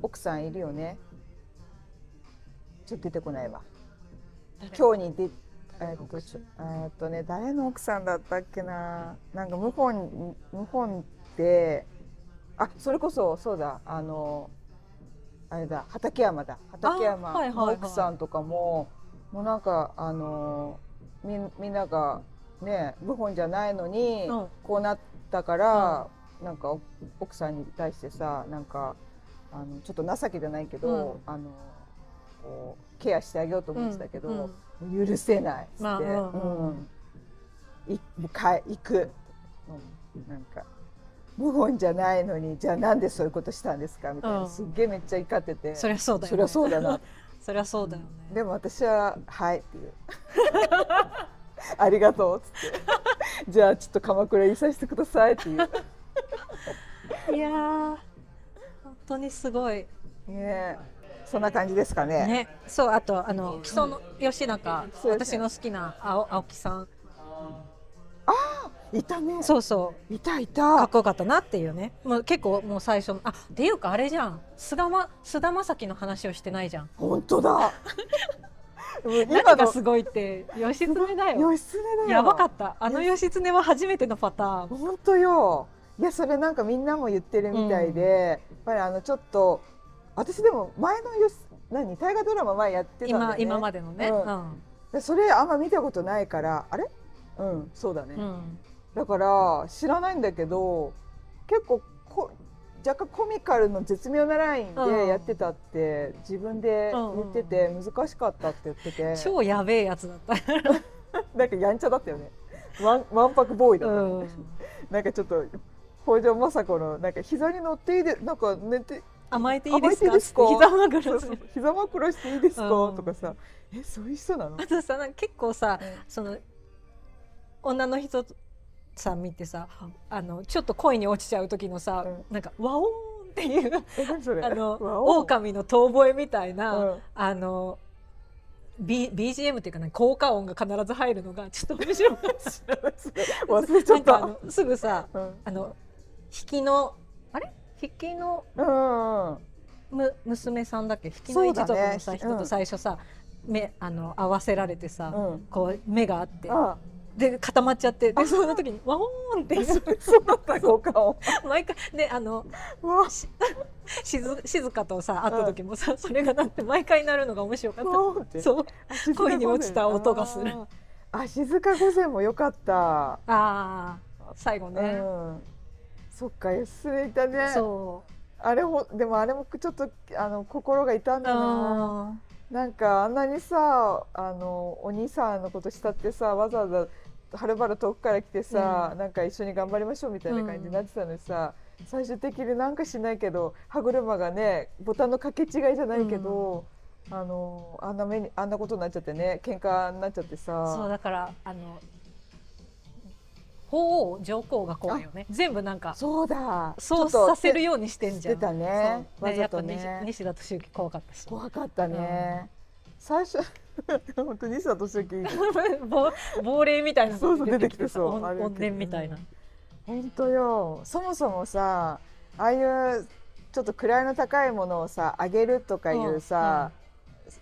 奥さんいるよね？ちょっと出てこないわ。今日にでえっとちょえっとね誰の奥さんだったっけな？なんか謀反謀反であそれこそそうだあのあれだ畠山だ。畠あ山はいはいはい。の奥さんとかも、もうなんかあのみみんながね謀反じゃないのに、うん。こうなったから、なんかお奥さんに対してさなんかあのちょっと情けじゃないけど、あのこうケアしてあげようと思ってたけど、うん許せないっつって、まあうんういか行く、うん、なんか無言じゃないのにじゃあなんでそういうことしたんですかみたいな、うん。すっげえめっちゃ怒ってて。そりゃそうだよ、ね、そりゃそうだな。そりゃそうだよね、でも私は「はい」っていう「ありがとう」っつって「じゃあちょっと鎌倉入りさせてください」っていう。ねいやー本当にすごい。えそんな感じですかね。ね。そうあとあの木曽の吉中、私の好きな青青木さん。いたね。そうそう。いたいかったこよかったなっていうね。もう結構もう最初あっていうかあれじゃん。菅田菅田将暉の話をしてないじゃん。本当だ。今のがすごいって義経だよ。義経だよ。やばかった。あの義経。は初めてのパターン。本当よ。いやそれなんかみんなも言ってるみたいで、やっぱりあのちょっと私でも前のよし何？大河ドラマ前やってたんだよ今ね。今までのね、うん。それあんま見たことないからあれ？うんそうだね、うん。だから知らないんだけど結構こ若干コミカルの絶妙なラインうん。でやってたって自分で言ってて難しかったって言ってて。超やべえやつだった、なんかやんちゃだったよね。わんわんぱくボーイだった。よね、うん、なんかちょっと北条政子のなんか膝に乗っていいでなんか寝て甘えていいですか？ですか？膝枕そうそう。膝枕していいですか、うん。とかさ。えそういう人なの、あとさなんか結構さうん。その女の人さん見てさあのちょっと恋に落ちちゃう時のさ、うん。なんかワオーンっていうあの狼の遠吠えみたいな、うん。あの、B、BGM っていうかね効果音が必ず入るのがちょっと面白い。忘れちゃった。なんかあのすぐさうん。あの引きのあれ？引きのうんうんむ娘さんだっけ？引きの一族のさ、ね人と最初さ目あの合わせられてさ、うん。こう目があって。あで固まっちゃって。でその時に ワオーンって。そうだった効果音。毎回。であのわ。し 静静かとさ会った時もさ、それがなって毎回なるのが面白かった。そう。恋に落ちた音がする。あ静か御前も良かった。ああ最後うね、んそっか安いたね。そあれもでもあれもちょっとあの心が痛んうだな。あなんかあんなにさあのお兄さんのこと慕ってさわざわざはるばる遠くから来てさ、なんか一緒に頑張りましょうみたいな感じになってたのにさ、最終的になんかしないけど歯車がねボタンの掛け違いじゃないけど、あのあんな目にあんなことになっちゃってね喧嘩になっちゃってそうさだからあの法皇上皇が怖いよね。全部なんかそうだ。そうさせるようにしてんじゃん。たね。わざとね。西西田敏行怖かったし。怖かったね、最初 本当に西田敏行。亡亡霊みたいなのそうそうが出てきてさそう怨念みたいな。本当よ。そもそもさああいうちょっと位の高いものをさあげるとかいうさ、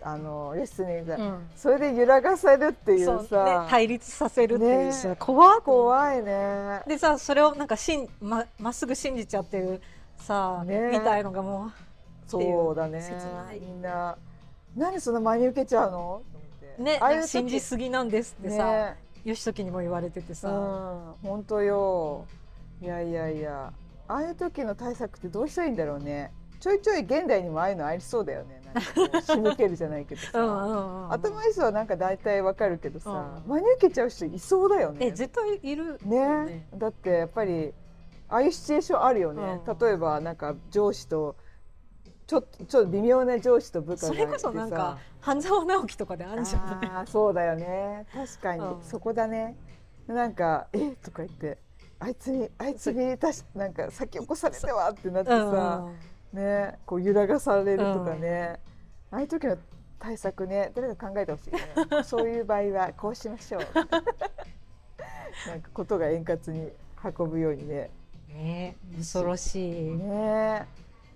あのレッスンにさ、うん。それで揺らがされるっていそううさね。対立させるっていうさ、ね。怖っ怖いね。でさそれをなんかしんままっすぐ信じちゃってるさ、ね。みたいのがもそうだね。みんな。何その真に受けちゃうの？ねああいう時。信じすぎなんですってさ、ね。義時にも言われててさ、うん。本当よ。いやいやいや。ああいう時の対策ってどうしたらいいんだろうねちょいちょい現代にもああいうのありそうだよね。なんか仕向けるじゃないけどさ、頭いい人はなんか大体わかるけどさ、うん。真に受けちゃう人いそうだよね。え絶対いるよね。だってやっぱりああいうシチュエーションあるよね、うん。例えばなんか上司とちょっとちょっと微妙な上司と部下がいてさ。それこそなんか半沢直樹とかであるじゃん。あーそうだよね。確かに、うん。そこだね。なんか「えとか言ってあいつにあいつにたしなんか先起こされてはってなってうんさ、ねこう揺らがされるとかね、ああいう時の対策ね誰か考えてほしいね。そういう場合はこうしましょう。なんかことが円滑に運ぶようにね。ね恐ろしい、ね。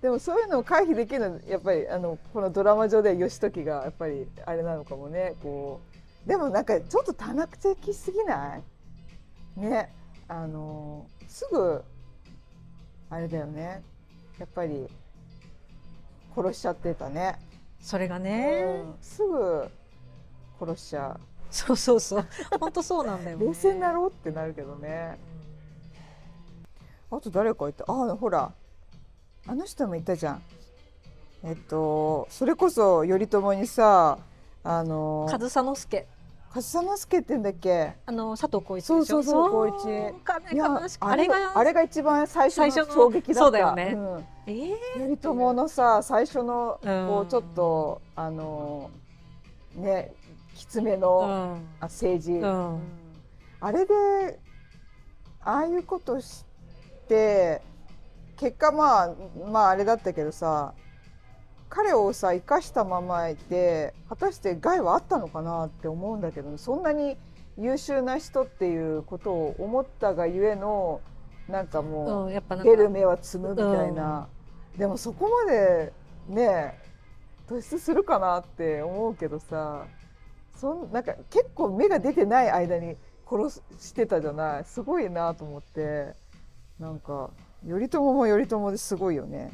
でもそういうのを回避できるのやっぱりあのこのドラマ上では義時がやっぱりあれなのかもね。こうでもなんかちょっと多目的すぎない？ね。あのすぐあれだよね。やっぱり殺しちゃってたね、それがね、うん。すぐ殺しちゃそうそうそう。本当そうなんだよ、う冷静になろうってなるけどね。あと誰かいた？あほら。あの人もいたじゃん。えっとそれこそ頼朝にさあの上総介上総介って言うんだっけ？あの佐藤浩市でしょ？そうそうそう浩市。かねいやあれがあれが一番最初の衝撃だった。よね。ん。えー？頼朝のさ最初のうん。こうちょっとあのねきつめうのん。あ政治、うん。あれでああいうことして結果まあまああれだったけどさ彼をさ生かしたままいて果たして害はあったのかなって思うんだけどそんなに優秀な人っていうことを思ったがゆえのなんかもう。うん出る目は摘むみたいな、でもそこまでね突出するかなって思うけどさそんなんか結構目が出てない間に殺してたじゃない？すごいなと思ってなんか頼朝も頼朝ですごいよね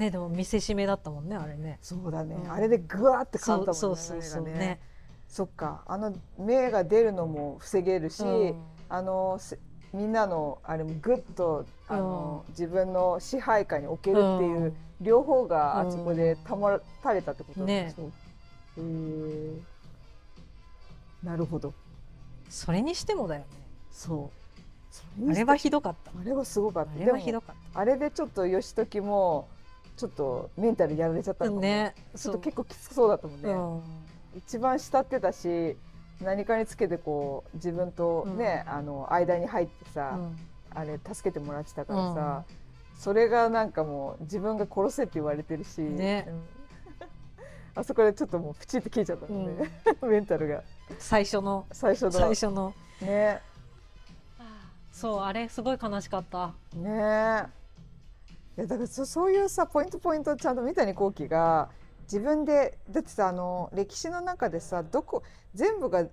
ねでも見せしめだったもんねあれね。そうだね、うん。あれでグワーって変わったそもんねうそうそうそう目がね。そっか。あの目が出るのも防げるし、うん。あのせみんなのあれもグッとあの、自分の支配下に置けるっていう、うん。両方があそこで保たれたってことね。そう。へえなるほど。それにしてもだよね。そう。あれはひどかった。あれはすごかった。あれはひどかっあれでちょっと義時もちょっとメンタルやられちゃったのかね。ちょっと結構きつそうだったもんね、うん。一番慕ってたし何かにつけてこう自分とね、あの間に入ってさ、うん。あれ助けてもらってたからさ、それがなんかもう自分が殺せって言われてるし、ね。うん。あそこでちょっともうプチって切れちゃったのね、メンタルが。最初の。最初の。最初の。ね。そうあれすごい悲しかった。ねいやだからそそういうさポイントポイントちゃんと三谷幸喜が自分でだってさあの歴史の中でさどこ全部が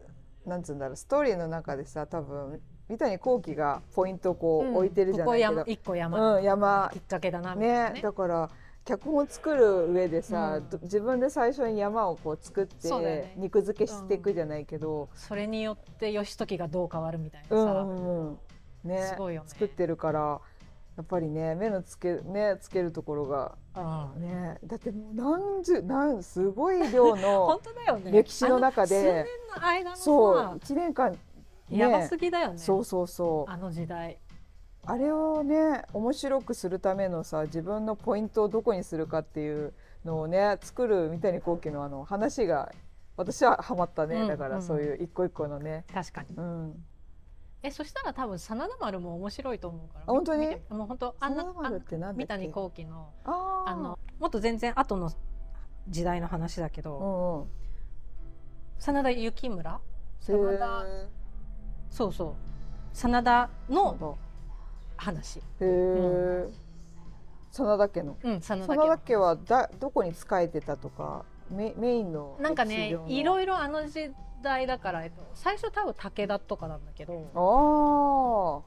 なんつうんだろうストーリーの中でさ多分三谷幸喜がポイントをこう置いてるじゃないけど、一個山、うん、山きっかけだなみたいなねねだから脚本作る上でさ、うんど自分で最初に山をこう作って、肉付けしていくじゃないけど、それによって義時がどう変わるみたいうん、なさ、うんうん。ね。すごいよね。作ってるからやっぱりね目のつけねつけるところが。うんね。だってもう何十何すごい量 本の当だよね。歴史の中であののそう一年間ね。やばすぎだよね。そうそうそう。あの時代。あれをね面白くするためのさ自分のポイントをどこにするかっていうのをね作る三谷幸喜のあの話が私はハマったね、うんだからそういう一個一個のね、確かに。うん、えそしたら多分真田丸も面白いと思うから。あ本当に？もう本当あんな三谷幸喜のあのもっと全然後の時代の話だけど、真田幸村？真田へそうそう。真田ーの話。へえ、真田家の。うん真田真家はだどこに仕えてたとかメメインのなんかねいいろいろあの時代だから、えっと、最初多分武田とかなんだけど。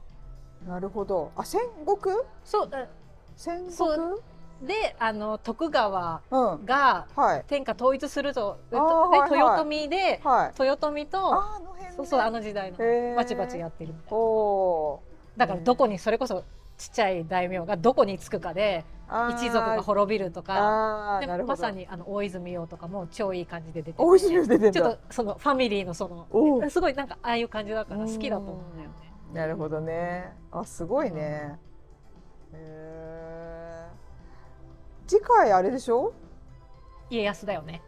ああなるほど。あ戦国？そうえ戦国？そう。であの徳川うん。がはい。天下統一すると、えっとはいはい。で豊臣ではい。豊臣とあの辺ね。そうそうあの時代のバチバチやってるみたいな。おだからどこにそれこそちっちゃい大名がどこにつくかでー一族が滅びるとか。でまさにあの大泉洋とかも超いい感じで出てて大泉洋出てんだ。ちょっとそのファミリーのそのすごいなんかああいう感じだから好きだと思うんだよね。なるほどね。あすごいね、へー。次回あれでしょ？家康だよね。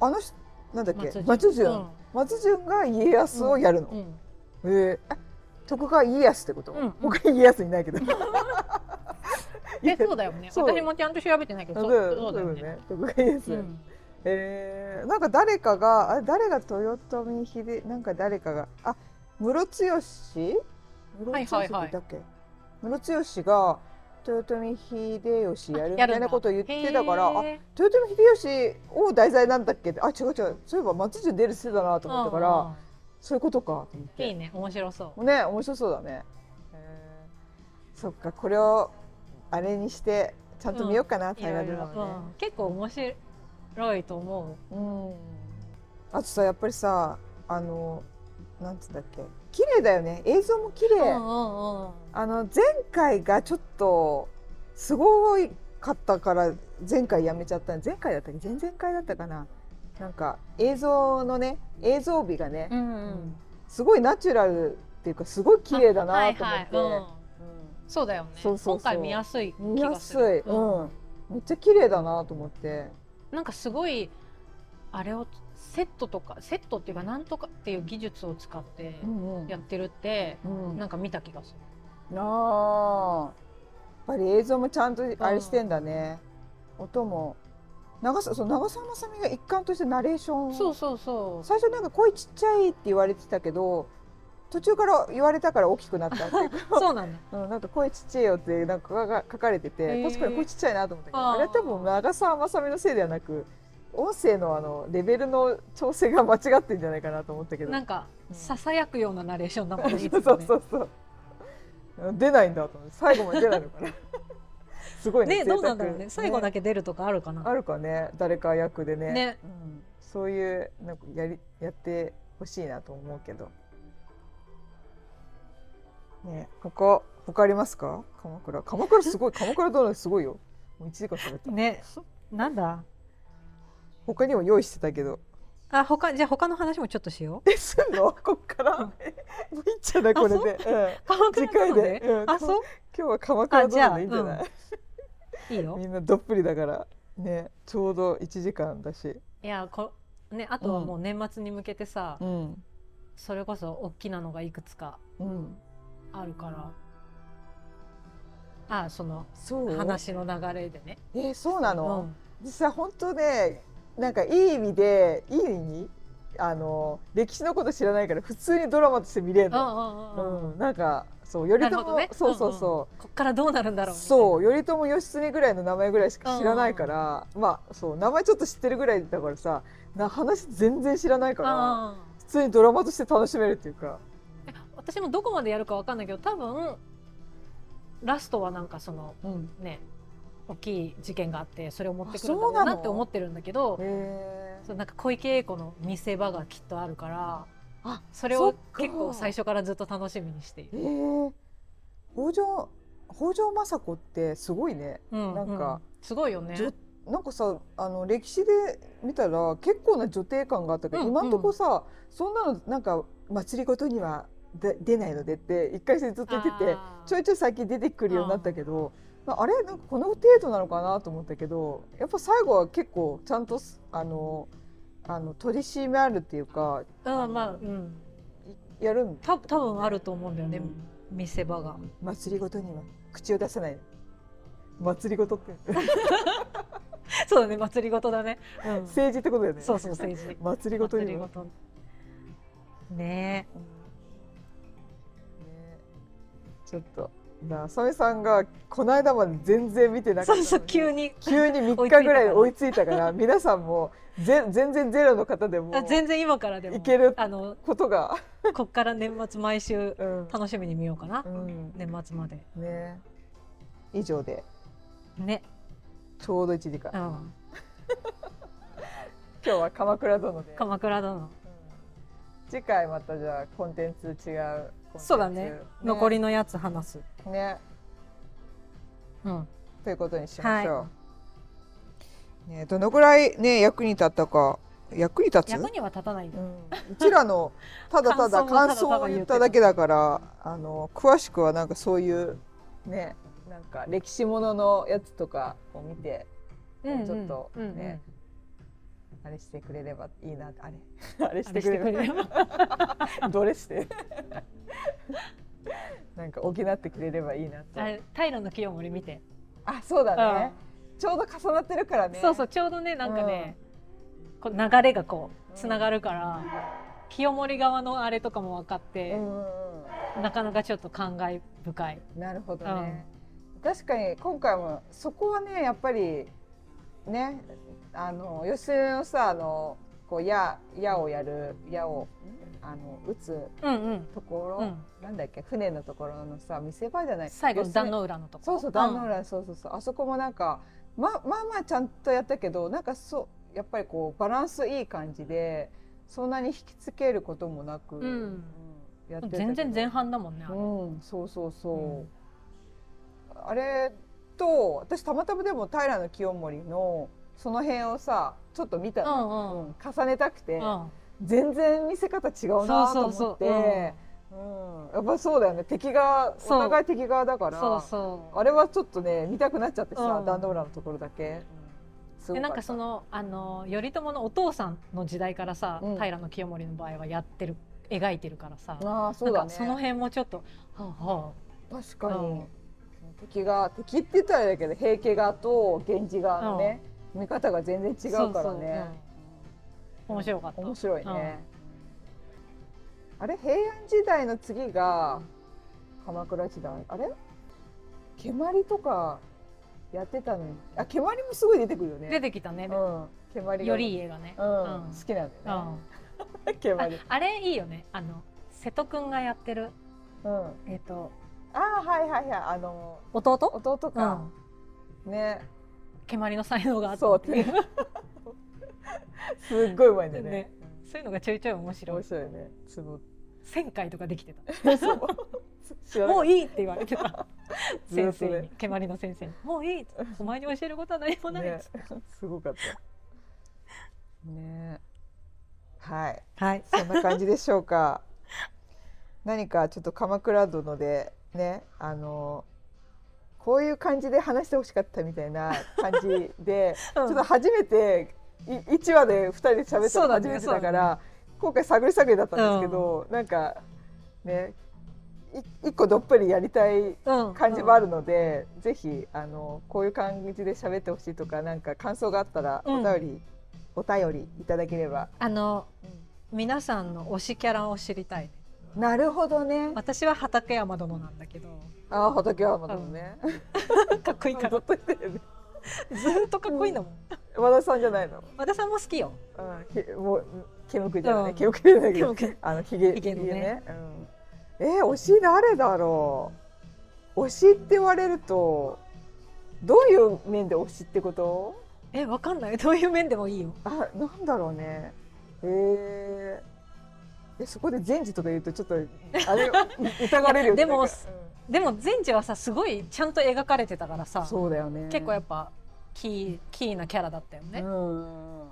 あの人なんだっけ？松松潤。うん。松潤が家康をやるの、うん。へえ？あ徳川家康ってこと、うん他に家康いないけど え そうだよね。私もちゃんと調べてないけど、そそうだよね。だよね。徳川家康、うん。えー、なんか誰かがあれ誰が豊臣秀なんか誰かがあムロツヨシムロツヨシって言ったっけ、ムロツヨシが豊臣秀吉やるみたいなことを言ってたからあ豊臣秀吉を題材なんだっけ？ってあ違う違う。そういえば松潤出るしてたなと思ったから、そういうことかと思って。いいね。面白そう。ね面白そうだね、えーそっかこれをあれにしてちゃんと見ようかな、い大河ろいろドラマね、うん結構面白いと思う。ん、あとさやっぱりさあのなんつうんだっけ。綺麗だよね。映像も綺う。麗、うんうんうん。あの前回がちょっとすごいかったから前回やめちゃった。前回だったっけ？前々回だったかな。なんか映像のね映像美がね、うんうんすごいナチュラルっていうかすごい綺麗だなと思って、そうだよね。そうそう今回見やすいうん見気やすい、がする、うん。めっちゃ綺麗だなと思って、なんかすごいあれをセットとかセットっていうかなんとかっていう技術を使ってうんうん。やってるって、うん。なんか見た気がする。なあやっぱり映像もちゃんとあれしてんだね、音も。長さそう長澤まさみが一貫としてナレーション。をそうそうそう。最初なんか声ちっちゃいって言われてたけど途中から言われたから大きくなったっていうか。そうなんだ。うん、なんか声ちっちゃいよってなんか書か書かれてて、確かに声ちっちゃいなと思ったけどあれは多分長澤まさみのせいではなく音声のあのレベルの調整が間違ってんじゃないかなと思ったけど。なんかうん。ささやくようなナレーションだもんね そうそうそう。出ないんだと思って最後まで出ないのかな。すごいねねどうなんだろうね。最後だけ、け出るとかあるかな、あるかね。誰か役でね。ね。うん、そういうなんかやりやってほしいなと思うけどね他他ありますか？鎌倉。鎌倉すごい。鎌倉ドーナツすごいよ。もう1時間喋った。ねなんだ？他にも用意してたけど。あ他じゃあ他の話もちょっとしよえすんの？こっから？もういいんじゃないこれで、う？ん、う鎌倉次回で、うん、あそう？今日は鎌倉ドーナツでいいんじゃあない、いいよ。みんなどっぷりだから。ねちょうど1時間だし。いやこねあとはもう年末に向けてさ、うん。それこそ大きなのがいくつか。うんあるから。あそのそう？話の流れでね。えーそうなうの、ん。実は本当ねなんかいい意味でいい意味？あの歴史のこと知らないから普通にドラマとして見れるうんの、うんうんうん。うん、なんかそう頼朝、なるほどね。そうそうそこっからどうなるんだろう、うそう頼朝義経ぐらいの名前ぐらいしか知らないから、まあそう名前ちょっと知ってるぐらいだからさな話全然知らないからあ普通にドラマとして楽しめるっていうか私もどこまでやるかわかんないけど多分ラストはなんかそのうん。ね大きい事件があってそれを持ってくるんだろうなのうなって思ってるんだけどへそうなんか小池栄子の見せ場がきっとあるからあそれを結構最初からずっと楽しみにしていえる。ー、北条北条政子ってすごいね。うんなんかうんすごいよね。なんかさあの歴史で見たら結構な女帝感があったけど、うん今んとこさそんなのなんか祭りごとにはで出ないのでって一回戦ずっと言っててちょいちょい最近出てくるようになったけど、まああれなんかこの程度なのかなと思ったけどやっぱ最後は結構ちゃんとすあのあの取り締まるっていうかうんまあうん。いやるんた多分あると思うんだよね、うん。見せ場が。祭りごとには。口を出さない。祭りごとって。そうだね祭りごとだね。うん、政治ってことだよね。そうそう政治。祭りごとにね。うん。ねちょっと。なあさみさんがこの間まで全然見てなかったそうそう急に。急に3日ぐらいで追いついたから 皆さんもぜ全然ゼロの方でもあ全然今からでもいけるあのことが、こっから年末毎週うん。楽しみに見ようかな、うん。年末まで。ね。以上で。ね、ちょうど1時間。うん、今日は鎌倉殿で、鎌倉殿。うん。次回またじゃあコンテンツ違うそうだね。残りのやつ話す、ね。うん、ということにしましょう、ね、どのぐらいね役に立ったか。役に立つ？役には立たないうん、うちらの ただただ感想を言っただけだからあの詳しくはなんかそういうねなんか歴史もののやつとかを見て、うんうん。ちょっとうんうん。ねあれしてくれればいいなあれ。あれしてくれれば。どれして？なんか補ってくれればいいなとあれ平の清盛見て、あそうだね、ちょうど重なってるからね。そうそうちょうどねなんかね、こう流れがこうつながるから、清盛側のあれとかも分かって、うんうんうん。なかなかちょっと感慨深い。なるほどね、確かに今回もそこはねやっぱりねあの吉根のさあのこう矢矢をやる矢をあの撃つうんうん。ところ、うん。なんだっけ船のところのさ見せ場じゃない。最後壇の浦のとこそうそう壇の浦、そうそうそう。あそこもなんかままあまあちゃんとやったけどなんかそうやっぱりこうバランスいい感じでそんなに引きつけることもなく、うん。うんやって全然前半だもんねあれ。うん、そうそうそう、うん。あれと私たまたまでも平清盛のその辺をさちょっと見たうんの、うん。うん重ねたくて、うん。全然見せ方違うなと思って。そうん。やっぱそうだよね。敵がお互い敵側だから。そう。そうあれはちょっとね見たくなっちゃってさ、うん。壇ノ浦のところだけ、でなんかそのあの頼朝のお父さんの時代からさ、うん。平清盛の場合はやってる描いてるからさ、ああそうだね。その辺もちょっとはあは確かに、うん。敵が敵って言ったらあれだけど平家側と源氏側のね、見方が全然違あうからね。うん。面白かった。面白いね、あれ平安時代の次が鎌倉時代。あれ？蹴鞠とかやってたのに。あ蹴鞠もすごい出てくるよね。出てきたね、うん。蹴鞠が頼家がね、うん、うん。好きなんだよね、蹴あ鞠。あれいいよね。あの瀬戸くんがやってる。うん。えっ、とあーはいはいはい。あの弟？弟か、ね蹴鞠の才能があったっていう。すっごいうまいんだよね。ね。そういうのがちょいちょい面白い。面白いね。つぼ1000回とかできてた。もういいって言われてた。先生に蹴鞠の先生に。もういい お前に教えることは何もない、たね。すごかった。ね。はい。はい。そんな感じでしょうか。何かちょっと鎌倉殿でねあのこういう感じで話してほしかったみたいな感じで、うん。ちょっと初めてい1話で2人で喋ったの初めてだから今回探り探りだったんですけど、なんかねい一個どっぷりやりたいうん感じもあるので、ぜひあのこういう感じで喋ってほしいとかなんか感想があったらおうん。便り、お便りいただければ、あの皆さんの推しキャラを知りたい。ねなるほどね。私は畠山殿なんだけどああ畠山殿ね、かっこいいからずっと言ってるよねずーっとかっこいいんだもん。和田さんじゃないの、和田さんも好きよ。うん、ひもうケムクじゃない、うん。ケムクじゃないけど。あのひげひげのね。うん、えー、推し誰だろう？推しって言われるとどういう面で推しってこと？えわかんない。どういう面でもいいよ。あなんだろうね。えー、えそこで善治とか言うとちょっとあれ疑われるよね。でもでも善治はさすごいちゃんと描かれてたからさうんそうだよね。結構やっぱキーキーなキャラだったよね。うん。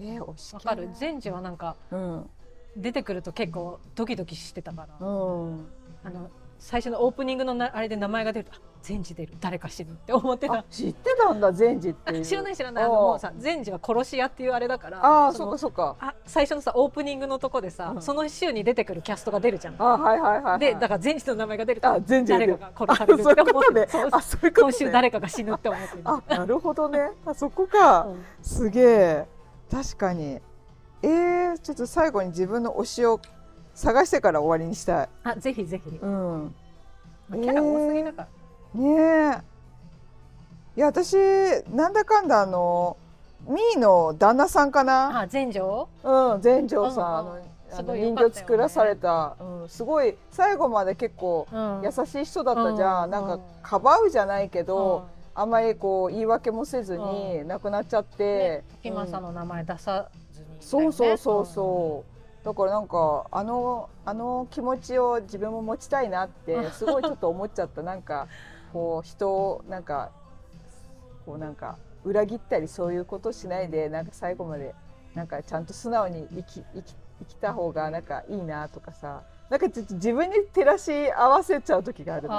えー、推しわかる。善治はなんかうん。出てくると結構ドキドキしてたから。うん。あの最初のオープニングのなあれで名前が出るとあ善治出る誰か死ぬって思ってた。あ知ってたんだ善治って。知らない知らない。あのもうさ善治は殺し屋っていうあれだからああそっかそっか。あ最初のさオープニングのとこでさ、うん。その週に出てくるキャストが出るじゃん。あはいはいはい、はい、でだから善治の名前が出るとあ善治誰かが殺されるって思ってうことね。そう。あそういうことね。今週誰かが死ぬって思ってる。あなるほどね。あそこか、うん。すげえ。確かに。えー、ちょっと最後に自分の推しを探してから終わりにしたい。あぜひぜひ。うん。まあキャラ多すぎだから。ねえ。いや私なんだかんだあのミーの旦那さんかな？あ全城？うん全城さん、あうんあすの人形作らされた、うん、すごい最後まで結構うん。優しい人だったじゃん、うんなんかうん。かばうじゃないけど、うん。あんまりこう言い訳もせずに亡くなっちゃって。ね、時政うんの名前出さずに、そうそうそうそう、だからなんかあのあの気持ちを自分も持ちたいなって すごいちょっと思っちゃった。なんかこう人をなんかこうなんか裏切ったりそういうことしないでなんか最後までなんかちゃんと素直に生き生き生きた方がなんかいいなとかさ。なんかちょっと自分に照らし合わせちゃう時がある。なんか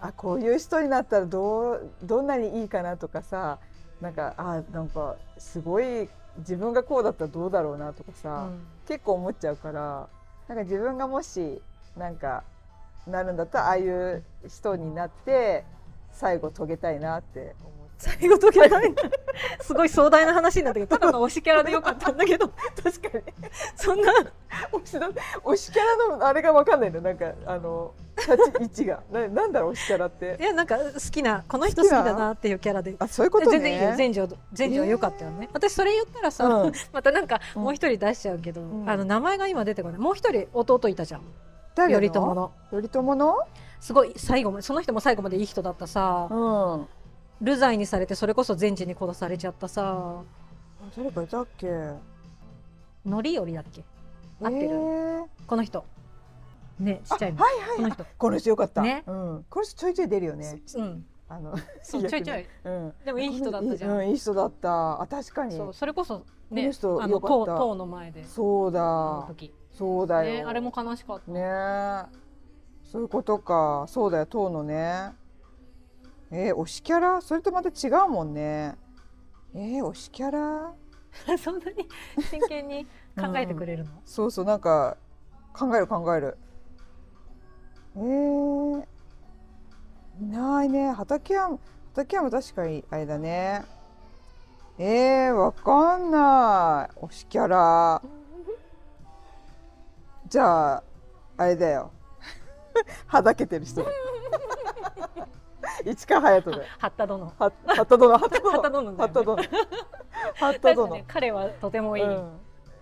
ああこういう人になったらどうどんなにいいかなとかさ。なんかあなんかすごい自分がこうだったらどうだろうなとかーさ、うん結構思っちゃうからなんか自分がもしなんかなるんだったらああいう人になって最後遂げたいなって思って最後時計ない？すごい壮大な話になったけど、ただの推しキャラでよかったんだけど、確かに。そんな推しだ推しキャラのあれが分かんないの。なんかあの立ち位置が。ななんだろうキャラって。いやなんか好きなこの人好きだなっていうキャラで。あそういうことね。全然いいよ。全城全城は良かったよね、私それ言ったらさ、うん。またなんかうん。もう一人出しちゃうけど、ん。あの名前が今出てこない。もう一人弟いたじゃん。誰頼朝の。頼朝の？すごい最後までその人も最後までいい人だったさ、うん。流罪にされてそれこそ善治に殺されちゃったさ。誰かいたっけ？のりよりだっけ？合ってる、えー。この人ねちっちゃいの、はいはいこの人。この人よかった。ね。うん、この人ちょいちょい出るよね。うん。あのそう ちょいちょい、うん、でもいい人だったじゃん、うん、いい人だった。あ確かに。そうそれこそこねの人あのよかった。塔塔の前で。そうだ。時。そうだよ、ねあれも悲しかった、ね。えそういうことか。そうだよ塔のね。えー、推しキャラ？それとまた違うもんね。えー、推しキャラ？そんなに真剣に考えてくれるの、そうそうなんか考える考えるえー、いないね。畠山畠山確かにあれだね。えー、わかんない。推しキャラ。じゃああれだよ。はだけてる人。だ市川隼人だよ八田殿ははった殿八田殿殿だよね。はった殿はった確か殿ね彼はとてもいい、うん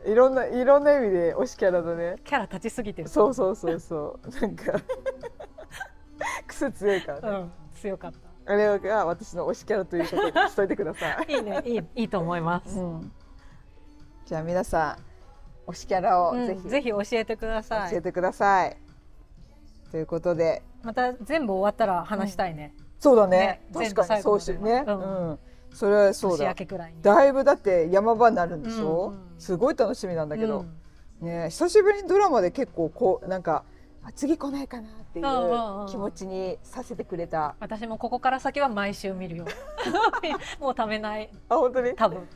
いろんないろんな意味で推しキャラだね。キャラ立ちすぎてる。そうそうそうそう。なんか癖強いからね、うん強かった。あれが私の推しキャラということにしといてください、いいねいいいいと思います、うん、じゃあ皆さん推しキャラをうんぜひ、ぜひ教えてください。教えてください。ということで。また全部終わったら話したいね、そうだね。ね確かにそうしね、うん。それはそう年だ明けくらいに。だいぶだって山場になるんでしょ、うんうんすごい楽しみなんだけど、うん。ね久しぶりにドラマで結構こうなんかあ次来ないかなっていう気持ちにさせてくれた、私もここから先は毎週見るよ。もうためない。あ本当に？多分。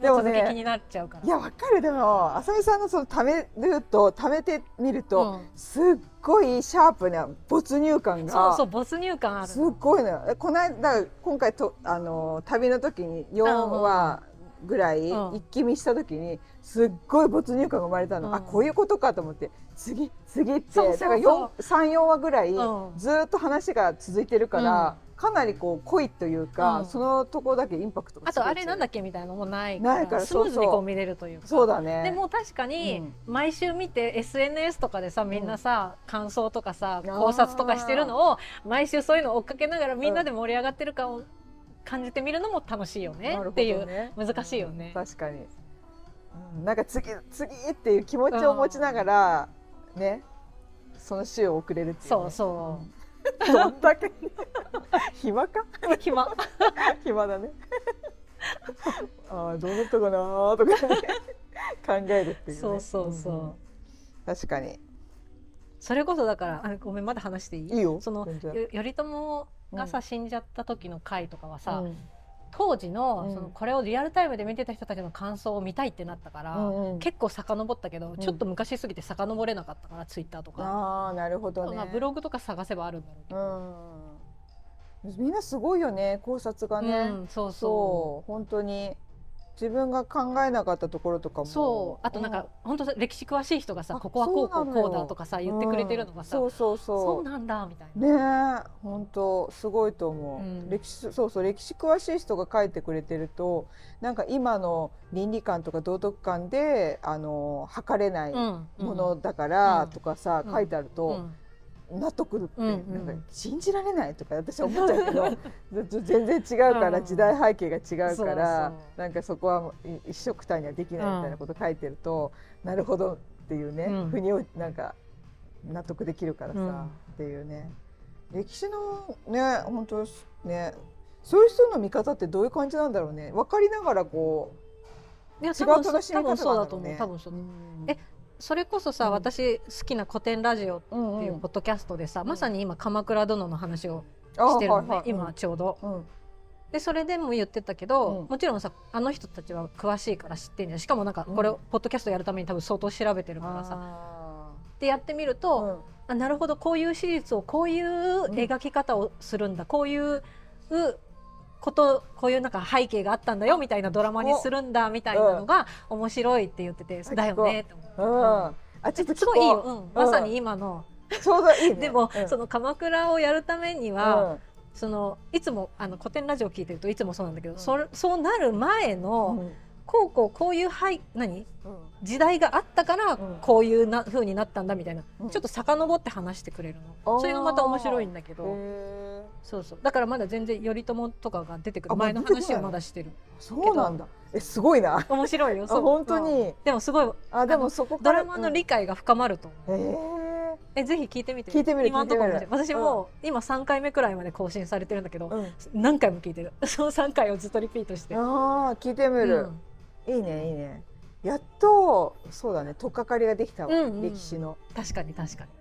でもね気になっちゃうから。いやわかるでも浅見さんのその貯めると貯めてみると、うん。すっごいシャープな没入感がそうそう没入感ある。すっごいのよ。えこの間今回とあの旅の時に4話ぐらいうん。一気見した時にすっごい没入感が生まれたの、うん。あこういうことかと思って。次次って。だから34話ぐらいうん。ずーっと話が続いてるから、かなりこう濃いというか、うん。そのところだけインパクトがあとあれなんだっっけみたいなのもないないからスムーズそうそう。にこう見れるというか。そうだね。でも確かに毎週見て SNS とかでさみんなさ、感想とかさー。考察とかしてるのを毎週そういうのを追っかけながらみんなで盛り上がってる感を感じてみるのも楽しいよねっていうね難しいよね。確かに、うん、なんか次次っていう気持ちを持ちながら、ねその週を送れるっていう、そうね、そう。どんだけ暇か？う暇。暇だね。ああどうだったかなーとか、ね、考えるっていう、ね、そうそうそう、ん確かに。それこそだからあごめんまだ話していい？いいよ。その頼朝がさ、死んじゃった時の回とかはさ、うん。当時の,、うん。そのこれをリアルタイムで見てた人たちの感想を見たいってなったから、うんうん。結構遡ったけど、ん。ちょっと昔すぎて遡れなかったからツイッターとか、ああなるほどね。まあ、ブログとか探せばあるんだろうけうど、ん。みんなすごいよね考察がね、うんそうそそう本当に自分が考えなかったところとかうも。そう。あとなんか、本当歴史詳しい人がさあここはこうこうこうだとかさ言ってくれてるのがさ、うん。そうそうそそううなんだみたいな。ねえ。本当すごいと思う、うん。歴史そうそう歴史詳しい人が書いてくれてるとなんか今の倫理観とか道徳観であの測れないうん。ものだからうん。とかさ、うん。書いてあると、うん納得って、なんか信じられないとか私は思っちゃうけどず 全然違うから、うん時代背景が違うからなんかそこはい一緒くたにはできないみたいなこと書いてると、なるほどっていうね、うん。腑に落なんか納得できるからさ、うん。っていうね。歴史のね本当ね。そういう人の見方ってどういう感じなんだろうね。分かりながらこいや違う多分楽しみ方多分そうだと思う。なんだろうねえそれこそさ、うん。私好きな古典ラジオってうんうん。いうポッドキャストでさ、うん。まさに今鎌倉殿の話をあしてるのね、はいはい今ちょうど。うん。でそれでも言ってたけど、うん。もちろんさあの人たちは詳しいから知ってんじゃん。しかもなんかこれをポッドキャストやるために多分相当調べてるからさ。あでやってみるーと、うん。あなるほどこういう史実をこういう描き方をするんだ、こういうことこういうなんか背景があったんだよみたいなドラマにするんだみたいなのが面白いって言ってて、うんだよねって思って。うん、あちょっとすごいいい。よ、うん、まさに今の、ちょうどいいね。でも、うん。その鎌倉をやるためには、うん。そのいつもあの古典ラジオ聞いてるといつもそうなんだけど、うん。それそうなる前の、うんこうこうこういうはい何？うん。時代があったからうん。こういうな風になったんだみたいな、うん。ちょっと遡って話してくれるの。それがまた面白いんだけど。へそうそう。だからまだ全然頼朝とかが出てくる。あ前の話はまだしてる。ーそうなんだ。えすごいな。あ面白いよ。そう。本当うんに。でもすごい。あでもそこからドラマの理解が深まると思う、え。えぜひ聞いてみて。聞いてみる今のところ私も今3回目くらいまで更新されてるんだけど、うん、何回も聞いてる。その3回をずっとリピートして。ああ聞いてみる、いいねいいね。やっとそうだね取っかかりができたわ、うんうん歴史の、確かに確かに。ね。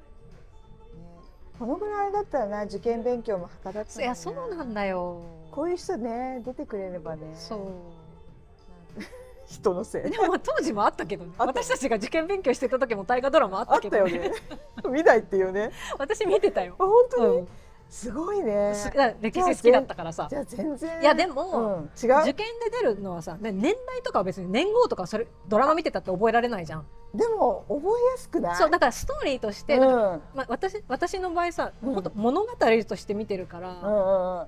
このぐらいだったらな受験勉強もはかどったのにいやそうなんだよ。こういう人ね出てくれればね。そう。人のせいで。もまあ当時もあったけどね。私たちが受験勉強してた時も大河ドラマあったけどね。たよね。見ないっていうね。私見てたよ。あ、本当に、うんすごいね。歴史好きだったからさ。じゃあ全然。いやでも、うん、違受う験で出るのはさね年代とかは別に年号とかそれドラマ見てたって覚えられないじゃん。でも覚えやすくない？そうだからストーリーとして、うん。まあ、私私の場合さ、うん。もっと物語として見てるから、うんうんうん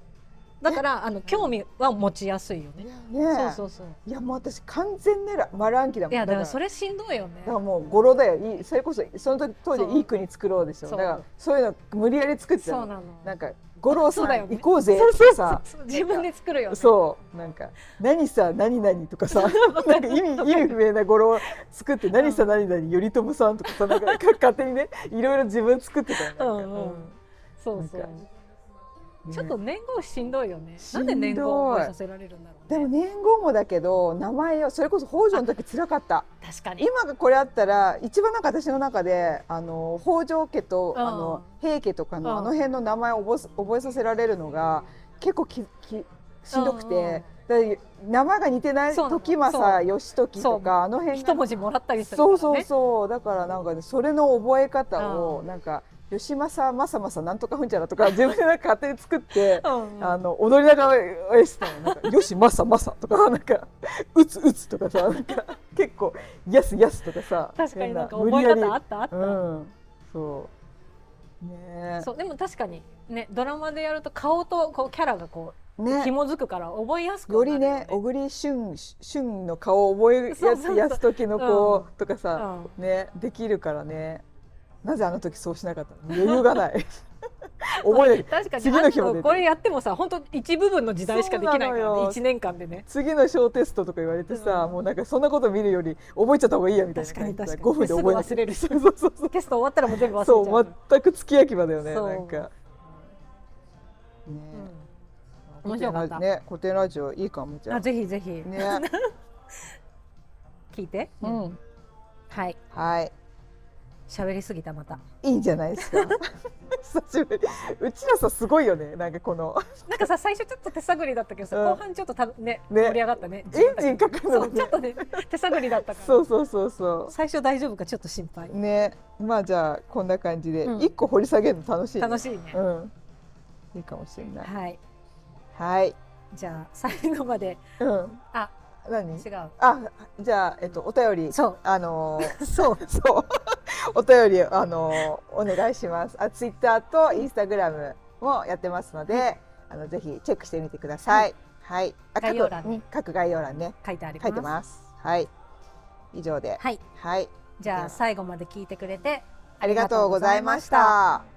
だからあの興味は持ちやすいよね。ねそうそうそう。いやもう私完全ならマランキだもん。いやだかららそれしんどいよね。だか。らもう語呂だよ。いいそれこそその時当時いい国作ろうでしょ。だからそういうの無理やり作ってたの。そうなの。なんか五郎さそうだよね。ん行こうぜってさ。自分で作るよね。そう。なんか何さ何々とかさ。なんか意味 意味不明な語呂を作って何さ何々頼朝さんとかさなんか勝手にねいろいろ自分作ってたよなんか。うんうん。そうそう。ちょっと年号しんどいよね。ない。んで年号を覚えさせられるんだろうでもね。年号もだけど名前をそれこそ北条の時辛かった。確かに。今がこれあったら一番なんか私の中であの北条家とうん。あの平家とかうん。のあの辺の名前を覚えす覚えさせられるのが結構ききしんどくうんうん。名前が似てない時政義時とかあの辺が。一文字もらったりするからね。そうそうそう。だからなんかねそれの覚え方をうん。なんか義政正正なんとかふんちゃらとか 自分でなんか勝手に作って。うんうん。あの踊りながらあれしてたの。なんか「よしまさまさ」とかなんか「うつうつ」とかさなんか結構「やすやす」とかさ確かになんか変覚え方あったあった。うん。そう。ねそうでも確かにねドラマでやると顔とこうキャラがこうね。紐づくから覚えやすくよりね小栗旬旬の顔を覚えやすやす時の子うん。とかさ、うん。ねできるからねなぜあの時そうしなかったの？余裕がない。覚え確かに。次の日もこれやってもさ本当一部分の時代しかできないからね。一年間でね。次の小テストとか言われてさ、うん。もうなんかそんなこと見るより覚えちゃった方がいいやみたいな確かに確かに。5分で覚え忘れるし。そうそうそうテスト終わったらもう全部忘れちゃそうう全く付き焼き場だよねなんか。ねうん。面白かった。ね古典ラジオいいかもじゃあ。あぜひぜひ。ね。聞いて、うん。はい。はい。喋りすぎたまたいいんじゃないですか？久しぶり。うちらさすごいよね。なんかこのなんかさ最初ちょっと手探りだったけどさ、うん後半ちょっとたねね盛り上がったねエンジンかかるのね。ちょっとね手探りだったからそうそうそうそ最初大丈夫かちょっと心配う。ね。まあじゃあこんな感じでうん一個掘り下げるの楽しいね。楽しいね、うん。いいかもしれない。はいはい。じゃあ最後までうん。あ何？違うあじゃあえっとお便り。そうあのーそう そう。お便りあのお願いします。あツイッターとインスタグラムもやってますので、あのぜひチェックしてみてください。はい。あ概要欄に各各概要欄ね書いてあります書いてます。はい。以上で。はいはい。じゃあ最後まで聞いてくれてありがとうございました。